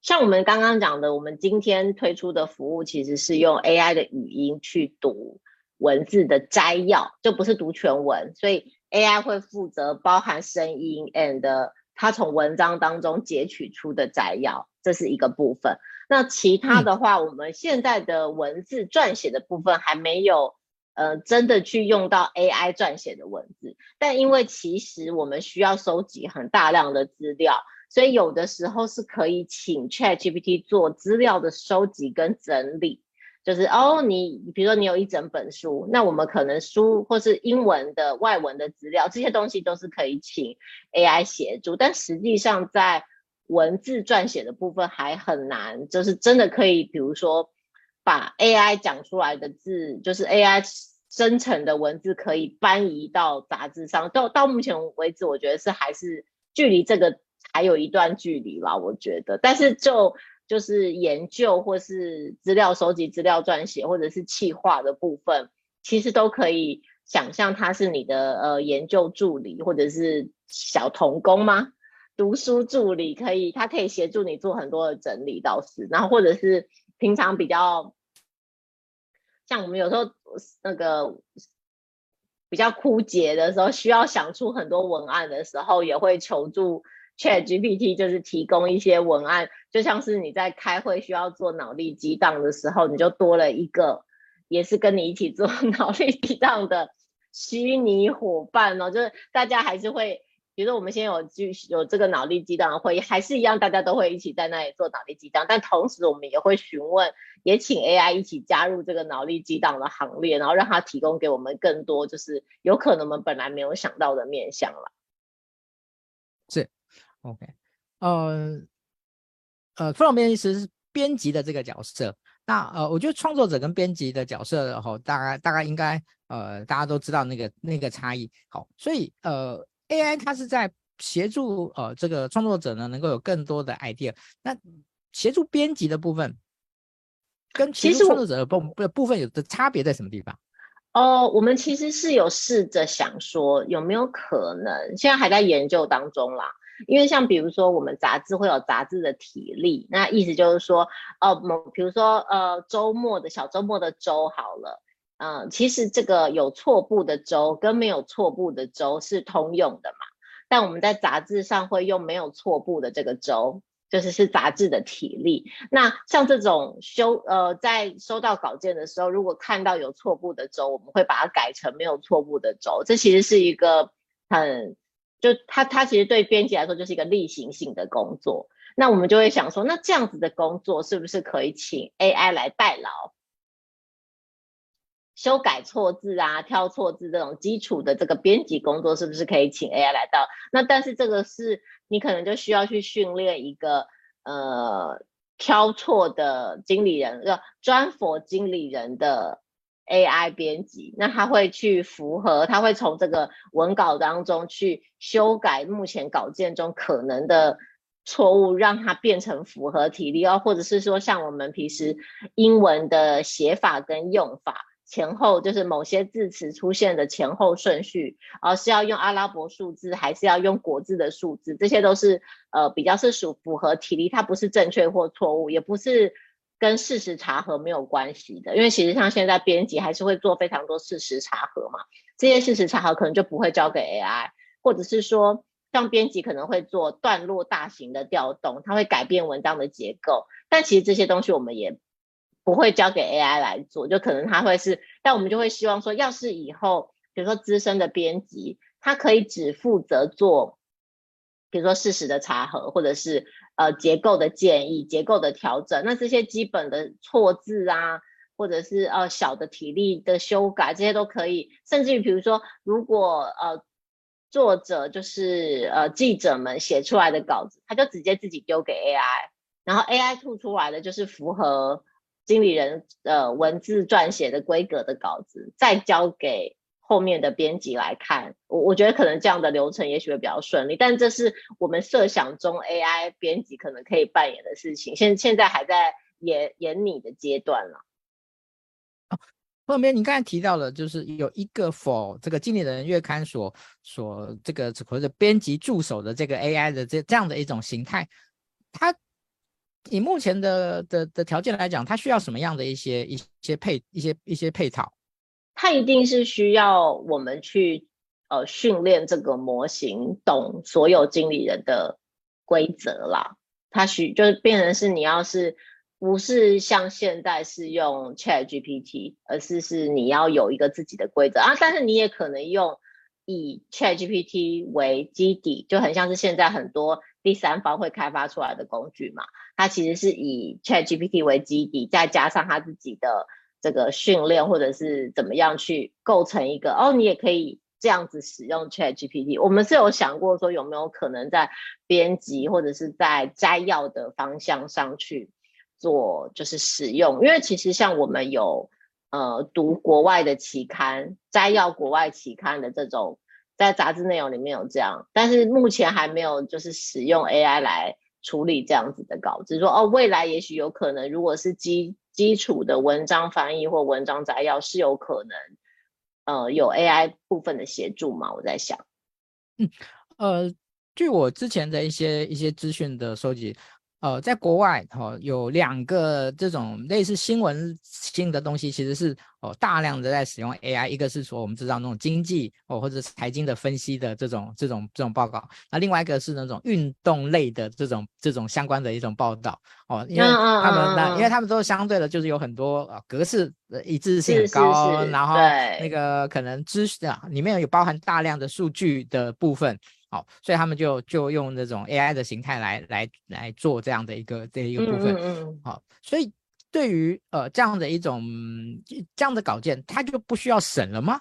像我们刚刚讲的，我们今天推出的服务其实是用 AI 的语音去读。文字的摘要，就不是读全文，所以 AI 会负责包含声音 and 它从文章当中截取出的摘要，这是一个部分。那其他的话，我们现在的文字撰写的部分还没有，呃，真的去用到 AI 撰写的文字。但因为其实我们需要收集很大量的资料，所以有的时候是可以请 ChatGPT 做资料的收集跟整理。就是哦，你比如说你有一整本书，那我们可能书或是英文的外文的资料，这些东西都是可以请 AI 协助。但实际上在文字撰写的部分还很难，就是真的可以，比如说把 AI 讲出来的字，就是 AI 生成的文字可以搬移到杂志上。到到目前为止，我觉得是还是距离这个还有一段距离吧，我觉得。但是就就是研究或是资料收集、资料撰写，或者是企划的部分，其实都可以想象他是你的呃研究助理，或者是小童工吗？读书助理可以，他可以协助你做很多的整理倒是，然后或者是平常比较像我们有时候那个比较枯竭的时候，需要想出很多文案的时候，也会求助。ChatGPT 就是提供一些文案，就像是你在开会需要做脑力激荡的时候，你就多了一个，也是跟你一起做脑力激荡的虚拟伙伴哦。就是大家还是会，比如说我们现在有有这个脑力激荡的会议，还是一样，大家都会一起在那里做脑力激荡。但同时，我们也会询问，也请 AI 一起加入这个脑力激荡的行列，然后让它提供给我们更多，就是有可能我们本来没有想到的面向了。是。OK，呃，呃，副总编辑是编辑的这个角色。那呃，我觉得创作者跟编辑的角色，哈，大概大概应该呃，大家都知道那个那个差异。好，所以呃，AI 它是在协助呃这个创作者呢，能够有更多的 idea。那协助编辑的部分，跟其实创作者的部的部分有的差别在什么地方？哦，我们其实是有试着想说，有没有可能，现在还在研究当中啦。因为像比如说，我们杂志会有杂志的体例，那意思就是说，哦，某比如说，呃，周末的小周末的周好了，嗯、其实这个有错步的周跟没有错步的周是通用的嘛，但我们在杂志上会用没有错步的这个周，就是是杂志的体例。那像这种修，呃，在收到稿件的时候，如果看到有错布的周，我们会把它改成没有错布的周，这其实是一个很。就他，他其实对编辑来说就是一个例行性的工作。那我们就会想说，那这样子的工作是不是可以请 AI 来代劳？修改错字啊、挑错字这种基础的这个编辑工作，是不是可以请 AI 来到？那但是这个是你可能就需要去训练一个呃挑错的经理人，要专佛经理人的。AI 编辑，那他会去符合，他会从这个文稿当中去修改目前稿件中可能的错误，让它变成符合体例哦，或者是说像我们平时英文的写法跟用法前后，就是某些字词出现的前后顺序，而、是要用阿拉伯数字还是要用国字的数字，这些都是呃比较是属符合体例，它不是正确或错误，也不是。跟事实查核没有关系的，因为其实像现在编辑还是会做非常多事实查核嘛，这些事实查核可能就不会交给 AI，或者是说像编辑可能会做段落大型的调动，它会改变文章的结构，但其实这些东西我们也不会交给 AI 来做，就可能它会是，但我们就会希望说，要是以后比如说资深的编辑，他可以只负责做，比如说事实的查核，或者是。呃，结构的建议、结构的调整，那这些基本的错字啊，或者是呃小的体力的修改，这些都可以。甚至于，比如说，如果呃作者就是呃记者们写出来的稿子，他就直接自己丢给 AI，然后 AI 吐出来的就是符合经理人呃文字撰写的规格的稿子，再交给。后面的编辑来看，我我觉得可能这样的流程也许会比较顺利，但这是我们设想中 AI 编辑可能可以扮演的事情，现现在还在研研拟的阶段了。后面你刚才提到了，就是有一个 for 这个经理人月刊所所这个或者编辑助手的这个 AI 的这这样的一种形态，它以目前的的的条件来讲，它需要什么样的一些一些配一些一些配套？它一定是需要我们去呃训练这个模型懂所有经理人的规则啦。它需就是变成是你要是不是像现在是用 ChatGPT，而是是你要有一个自己的规则啊。但是你也可能用以 ChatGPT 为基底，就很像是现在很多。第三方会开发出来的工具嘛，它其实是以 ChatGPT 为基底，再加上它自己的这个训练，或者是怎么样去构成一个哦，你也可以这样子使用 ChatGPT。我们是有想过说有没有可能在编辑或者是在摘要的方向上去做，就是使用，因为其实像我们有呃读国外的期刊，摘要国外期刊的这种。在杂志内容里面有这样，但是目前还没有就是使用 AI 来处理这样子的稿子。说哦，未来也许有可能，如果是基基础的文章翻译或文章摘要，是有可能，呃，有 AI 部分的协助吗？我在想，嗯，呃，据我之前的一些一些资讯的收集。呃，在国外哈、哦、有两个这种类似新闻性的东西，其实是哦大量的在使用 AI。一个是说我们知道那种经济哦或者是财经的分析的这种这种这种报告，那另外一个是那种运动类的这种这种相关的一种报道哦，因为他们那因为他们都相对的就是有很多呃格式的一致性很高，是是是然后那个可能知识啊里面有包含大量的数据的部分。好，所以他们就就用这种 AI 的形态来来来做这样的一个这一个部分。嗯嗯。好，所以对于呃这样的一种这样的稿件，它就不需要审了吗？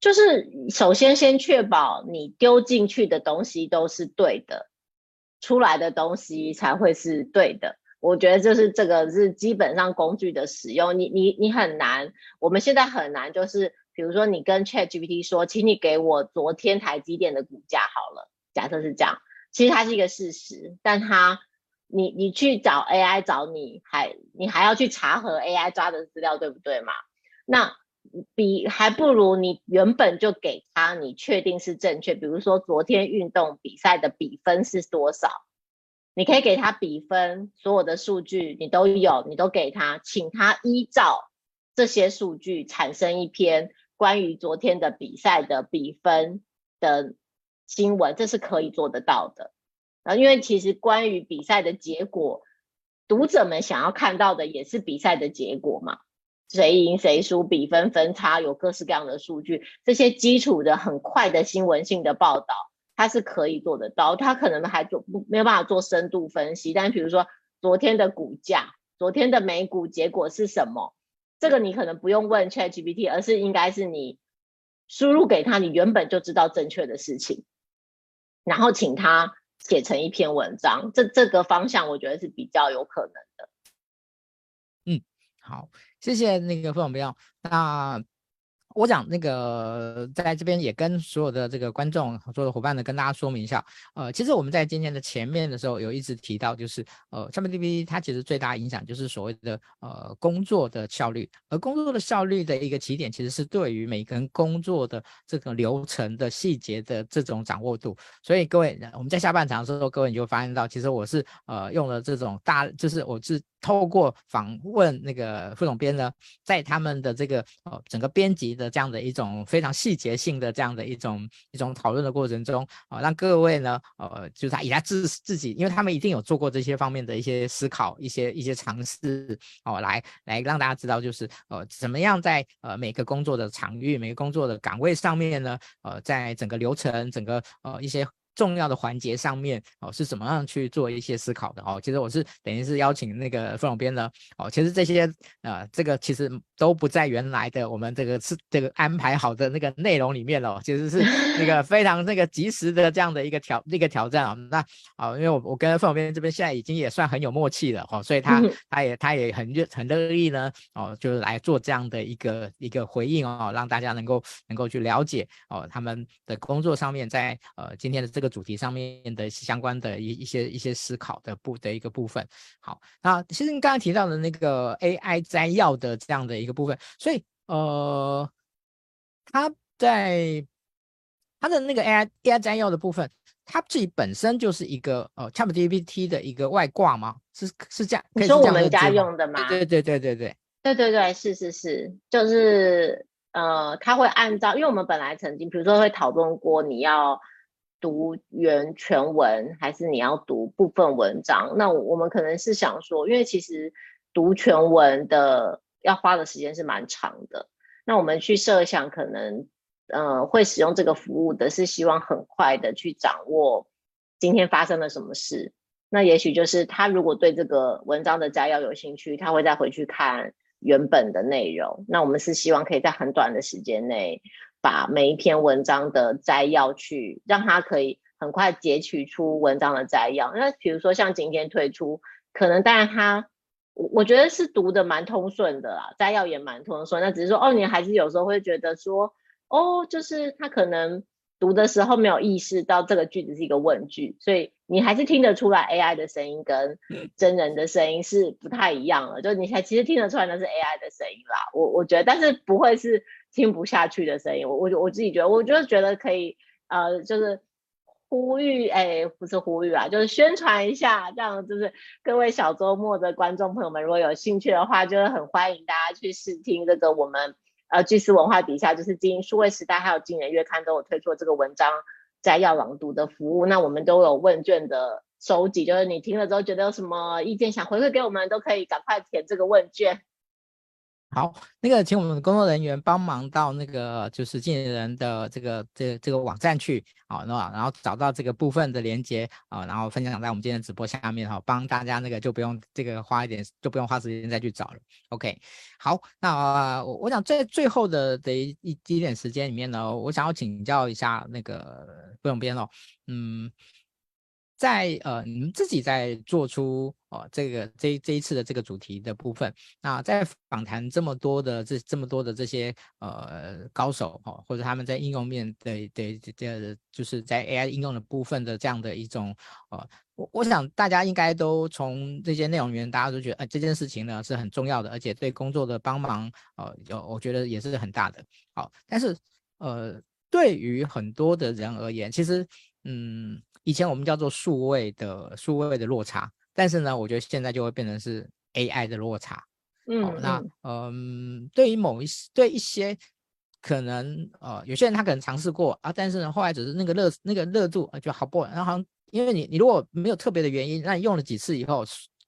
就是首先先确保你丢进去的东西都是对的，出来的东西才会是对的。我觉得就是这个是基本上工具的使用，你你你很难，我们现在很难就是。比如说，你跟 ChatGPT 说，请你给我昨天台积电的股价好了。假设是这样，其实它是一个事实，但它你你去找 AI 找你还你还要去查核 AI 抓的资料，对不对嘛？那比还不如你原本就给他，你确定是正确。比如说昨天运动比赛的比分是多少，你可以给他比分，所有的数据你都有，你都给他，请他依照这些数据产生一篇。关于昨天的比赛的比分的新闻，这是可以做得到的。啊，因为其实关于比赛的结果，读者们想要看到的也是比赛的结果嘛，谁赢谁输，比分分差，有各式各样的数据，这些基础的很快的新闻性的报道，它是可以做得到。它可能还做不没有办法做深度分析，但比如说昨天的股价，昨天的美股结果是什么？这个你可能不用问 ChatGPT，而是应该是你输入给他，你原本就知道正确的事情，然后请他写成一篇文章。这这个方向我觉得是比较有可能的。嗯，好，谢谢那个付总编。那。我讲那个，在这边也跟所有的这个观众、所有的伙伴呢，跟大家说明一下。呃，其实我们在今天的前面的时候，有一直提到，就是呃，ChatGPT 它其实最大影响就是所谓的呃工作的效率，而工作的效率的一个起点，其实是对于每个人工作的这个流程的细节的这种掌握度。所以各位，我们在下半场的时候，各位你就发现到，其实我是呃用了这种大，就是我是。透过访问那个副总编呢，在他们的这个呃整个编辑的这样的一种非常细节性的这样的一种一种讨论的过程中啊、让各位呢呃就是他以他自自己，因为他们一定有做过这些方面的一些思考，一些一些尝试哦，来来让大家知道就是呃怎么样在呃每个工作的场域、每个工作的岗位上面呢，呃在整个流程、整个呃一些。重要的环节上面哦，是怎么样去做一些思考的哦？其实我是等于是邀请那个副总编呢哦，其实这些呃，这个其实都不在原来的我们这个是这个安排好的那个内容里面了，其实是 那个非常那个及时的这样的一个挑一个挑战啊。那啊，因为我我跟副总编这边现在已经也算很有默契了哦，所以他他也他也很热很乐意呢哦，就是来做这样的一个一个回应哦，让大家能够能够去了解哦他们的工作上面在呃今天的这个。这个主题上面的相关的一一些一些思考的部的一个部分。好，那其实你刚才提到的那个 AI 摘要的这样的一个部分，所以呃，它在它的那个 AI AI 摘要的部分，它自己本身就是一个呃 ChatGPT 的一个外挂吗？是是这样？可以这样你说我们家用的吗？对对对对对。对对对，是是是，就是呃，他会按照，因为我们本来曾经，比如说会讨论过，你要读原全文还是你要读部分文章？那我们可能是想说，因为其实读全文的要花的时间是蛮长的，那我们去设想，可能呃会使用这个服务的是希望很快的去掌握今天发生了什么事。那也许就是他如果对这个文章的摘要有兴趣，他会再回去看。原本的内容，那我们是希望可以在很短的时间内，把每一篇文章的摘要去让他可以很快截取出文章的摘要。那比如说像今天推出，可能当然他，我我觉得是读的蛮通顺的啦，摘要也蛮通顺。那只是说，哦，你还是有时候会觉得说，哦，就是他可能。读的时候没有意识到这个句子是一个问句，所以你还是听得出来 AI 的声音跟真人的声音是不太一样了。就你还其实听得出来那是 AI 的声音啦，我我觉得，但是不会是听不下去的声音。我我我自己觉得，我就是觉得可以，呃，就是呼吁，哎，不是呼吁啊，就是宣传一下，这样就是各位小周末的观众朋友们，如果有兴趣的话，就是很欢迎大家去试听这个我们。呃，巨思文化底下就是经营数位时代，还有今年月刊都有推出这个文章摘要朗读的服务。那我们都有问卷的收集，就是你听了之后觉得有什么意见想回馈给我们，都可以赶快填这个问卷。好，那个请我们的工作人员帮忙到那个就是经理人的这个这、这个网站去，好，那然后找到这个部分的连接啊，然后分享在我们今天直播下面哈，帮大家那个就不用这个花一点，就不用花时间再去找了。OK，好，那我我想在最后的的一一点时间里面呢，我想要请教一下那个不用编哦，嗯。在呃，你们自己在做出哦这个这这一次的这个主题的部分，那在访谈这么多的这这么多的这些呃高手哦，或者他们在应用面的的的，就是在 AI 应用的部分的这样的一种呃，我我想大家应该都从这些内容里面，大家都觉得呃这件事情呢是很重要的，而且对工作的帮忙呃有我觉得也是很大的。好，但是呃对于很多的人而言，其实嗯。以前我们叫做数位的数位的落差，但是呢，我觉得现在就会变成是 AI 的落差。嗯，哦、那嗯，对于某一对一些可能呃，有些人他可能尝试过啊，但是呢，后来只是那个热那个热度啊就好不，然后好像因为你你如果没有特别的原因，那你用了几次以后，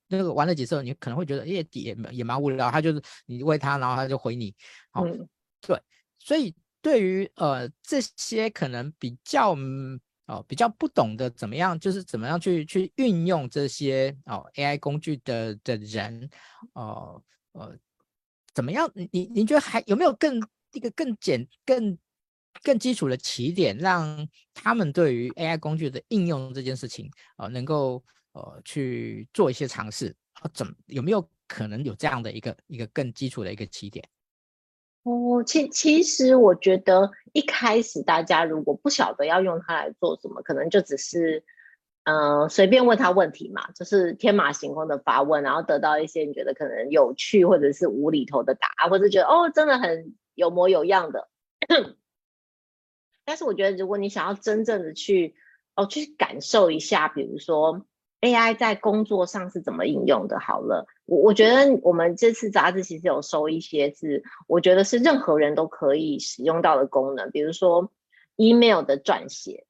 那个玩了几次，你可能会觉得也也也蛮无聊。他就是你喂他，然后他就回你。好、对，所以对于呃这些可能比较。哦，比较不懂得怎么样，就是怎么样去去运用这些哦 AI 工具的的人，哦呃，怎么样？你你觉得还有没有更一个更简更更基础的起点，让他们对于 AI 工具的应用这件事情，呃，能够呃去做一些尝试？啊，怎有没有可能有这样的一个一个更基础的一个起点？哦，其其实我觉得一开始大家如果不晓得要用它来做什么，可能就只是，嗯、随便问他问题嘛，就是天马行空的发问，然后得到一些你觉得可能有趣或者是无厘头的答案，或者觉得哦，真的很有模有样的。但是我觉得，如果你想要真正的去哦去感受一下，比如说。AI 在工作上是怎么应用的？好了，我我觉得我们这次杂志其实有收一些是，我觉得是任何人都可以使用到的功能，比如说 email 的撰写。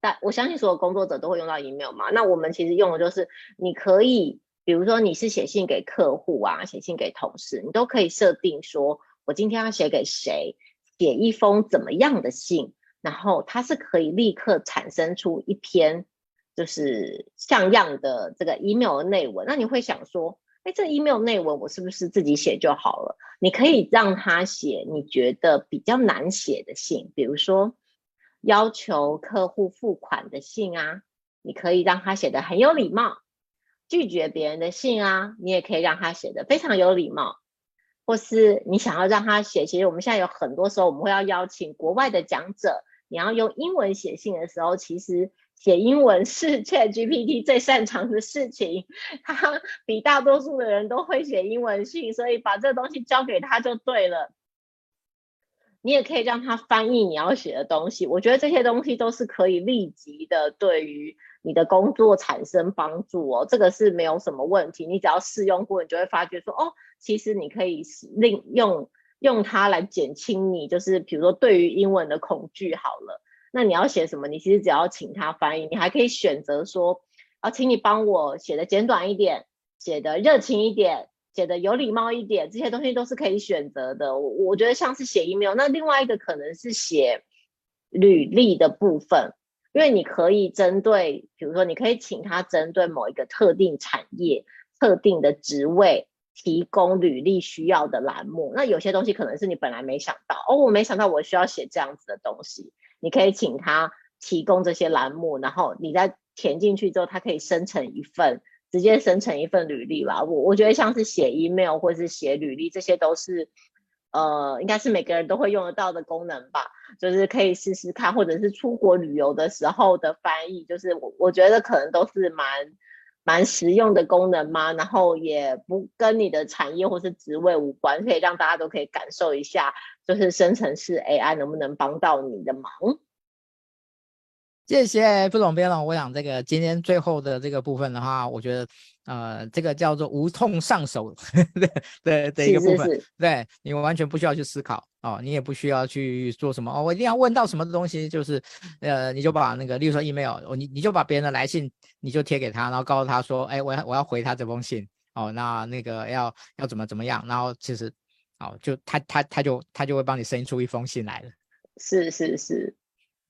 但我相信所有工作者都会用到 email 嘛。那我们其实用的就是，你可以，比如说你是写信给客户啊，写信给同事，你都可以设定说，我今天要写给谁，写一封怎么样的信，然后它是可以立刻产生出一篇。就是像样的这个 email 的内文，那你会想说，哎，这 email 内文我是不是自己写就好了？你可以让他写你觉得比较难写的信，比如说要求客户付款的信啊，你可以让他写得很有礼貌；拒绝别人的信啊，你也可以让他写得非常有礼貌。或是你想要让他写，其实我们现在有很多时候我们会要邀请国外的讲者，你要用英文写信的时候，其实。写英文是 ChatGPT 最擅长的事情，他比大多数的人都会写英文信，所以把这东西交给他就对了。你也可以让他翻译你要写的东西。我觉得这些东西都是可以立即的对于你的工作产生帮助哦，这个是没有什么问题。你只要试用过，你就会发觉说，哦，其实你可以另用用它来减轻你，就是比如说对于英文的恐惧好了。那你要写什么？你其实只要请他翻译，你还可以选择说，啊，请你帮我写的简短一点，写的热情一点。写的有礼貌一点，这些东西都是可以选择的。我我觉得像是写 email，那另外一个可能是写履历的部分，因为你可以针对，比如说你可以请他针对某一个特定产业、特定的职位提供履历需要的栏目。那有些东西可能是你本来没想到，哦，我没想到我需要写这样子的东西，你可以请他提供这些栏目，然后你再填进去之后，他可以生成一份。直接生成一份履历吧，我我觉得像是写 email 或是写履历，这些都是，呃，应该是每个人都会用得到的功能吧，就是可以试试看，或者是出国旅游的时候的翻译，就是我我觉得可能都是蛮蛮实用的功能嘛，然后也不跟你的产业或是职位无关，可以让大家都可以感受一下，就是生成式 AI 能不能帮到你的忙。谢谢副总编了。我想这个今天最后的这个部分的话，我觉得呃，这个叫做无痛上手 的的一个部分，是是是对你完全不需要去思考哦，你也不需要去做什么哦，我一定要问到什么东西，就是呃，你就把那个，例如说 email，你你就把别人的来信，你就贴给他，然后告诉他说，哎，我要我要回他这封信哦，那那个要要怎么怎么样，然后其实哦，就他他他就他就会帮你生出一封信来了。是是是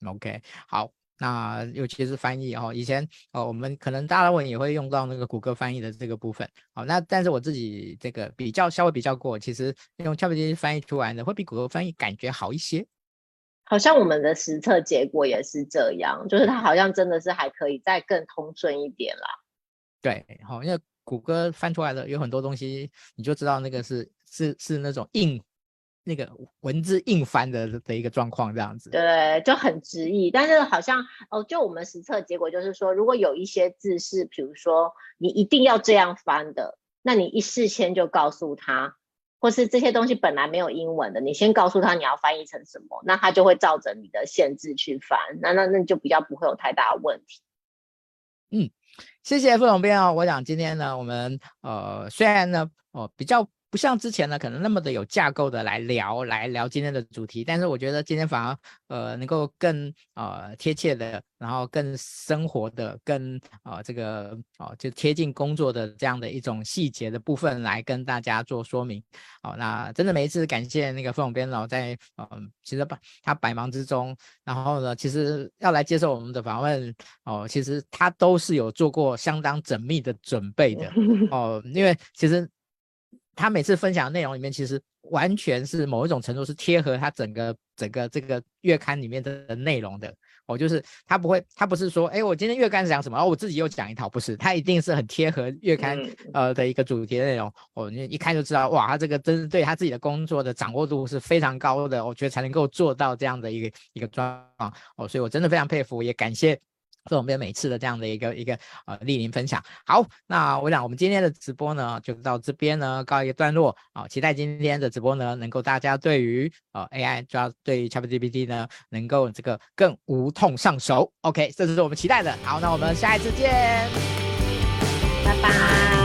，OK，好。那尤其是翻译哦，以前哦，我们可能大部分也会用到那个谷歌翻译的这个部分。好，那但是我自己这个比较稍微比较过，其实用 ChatGPT 翻译出来的会比谷歌翻译感觉好一些。好像我们的实测结果也是这样，就是它好像真的是还可以再更通顺一点啦。对，好，因为谷歌翻出来的有很多东西，你就知道那个是是是那种硬。那个文字硬翻的的一个状况，这样子，对，就很直译。但是好像哦，就我们实测结果就是说，如果有一些字是，比如说你一定要这样翻的，那你一事先就告诉他，或是这些东西本来没有英文的，你先告诉他你要翻译成什么，那他就会照着你的限制去翻，那那那就比较不会有太大的问题。嗯，谢谢副总编啊、哦，我想今天呢，我们呃虽然呢哦比较。不像之前呢，可能那么的有架构的来聊，来聊今天的主题。但是我觉得今天反而呃能够更呃贴切的，然后更生活的，更啊、呃、这个哦、呃、就贴近工作的这样的一种细节的部分来跟大家做说明。好、呃，那真的每一次感谢那个副总编老在嗯、呃，其实他百忙之中，然后呢，其实要来接受我们的访问哦、呃，其实他都是有做过相当缜密的准备的哦、呃，因为其实。他每次分享的内容里面，其实完全是某一种程度是贴合他整个整个这个月刊里面的内容的。哦，就是他不会，他不是说，哎，我今天月刊是讲什么，哦我自己又讲一套，不是，他一定是很贴合月刊呃的一个主题的内容。哦，你一看就知道，哇，他这个真是对他自己的工作的掌握度是非常高的，我觉得才能够做到这样的一个一个状况。哦，所以我真的非常佩服，也感谢。是我们每次的这样的一个一个呃莅临分享。好，那我想我们今天的直播呢，就到这边呢告一个段落啊。期待今天的直播呢，能够大家对于呃 AI 主要对于 ChatGPT 呢，能够这个更无痛上手。OK，这就是我们期待的。好，那我们下一次见，拜拜。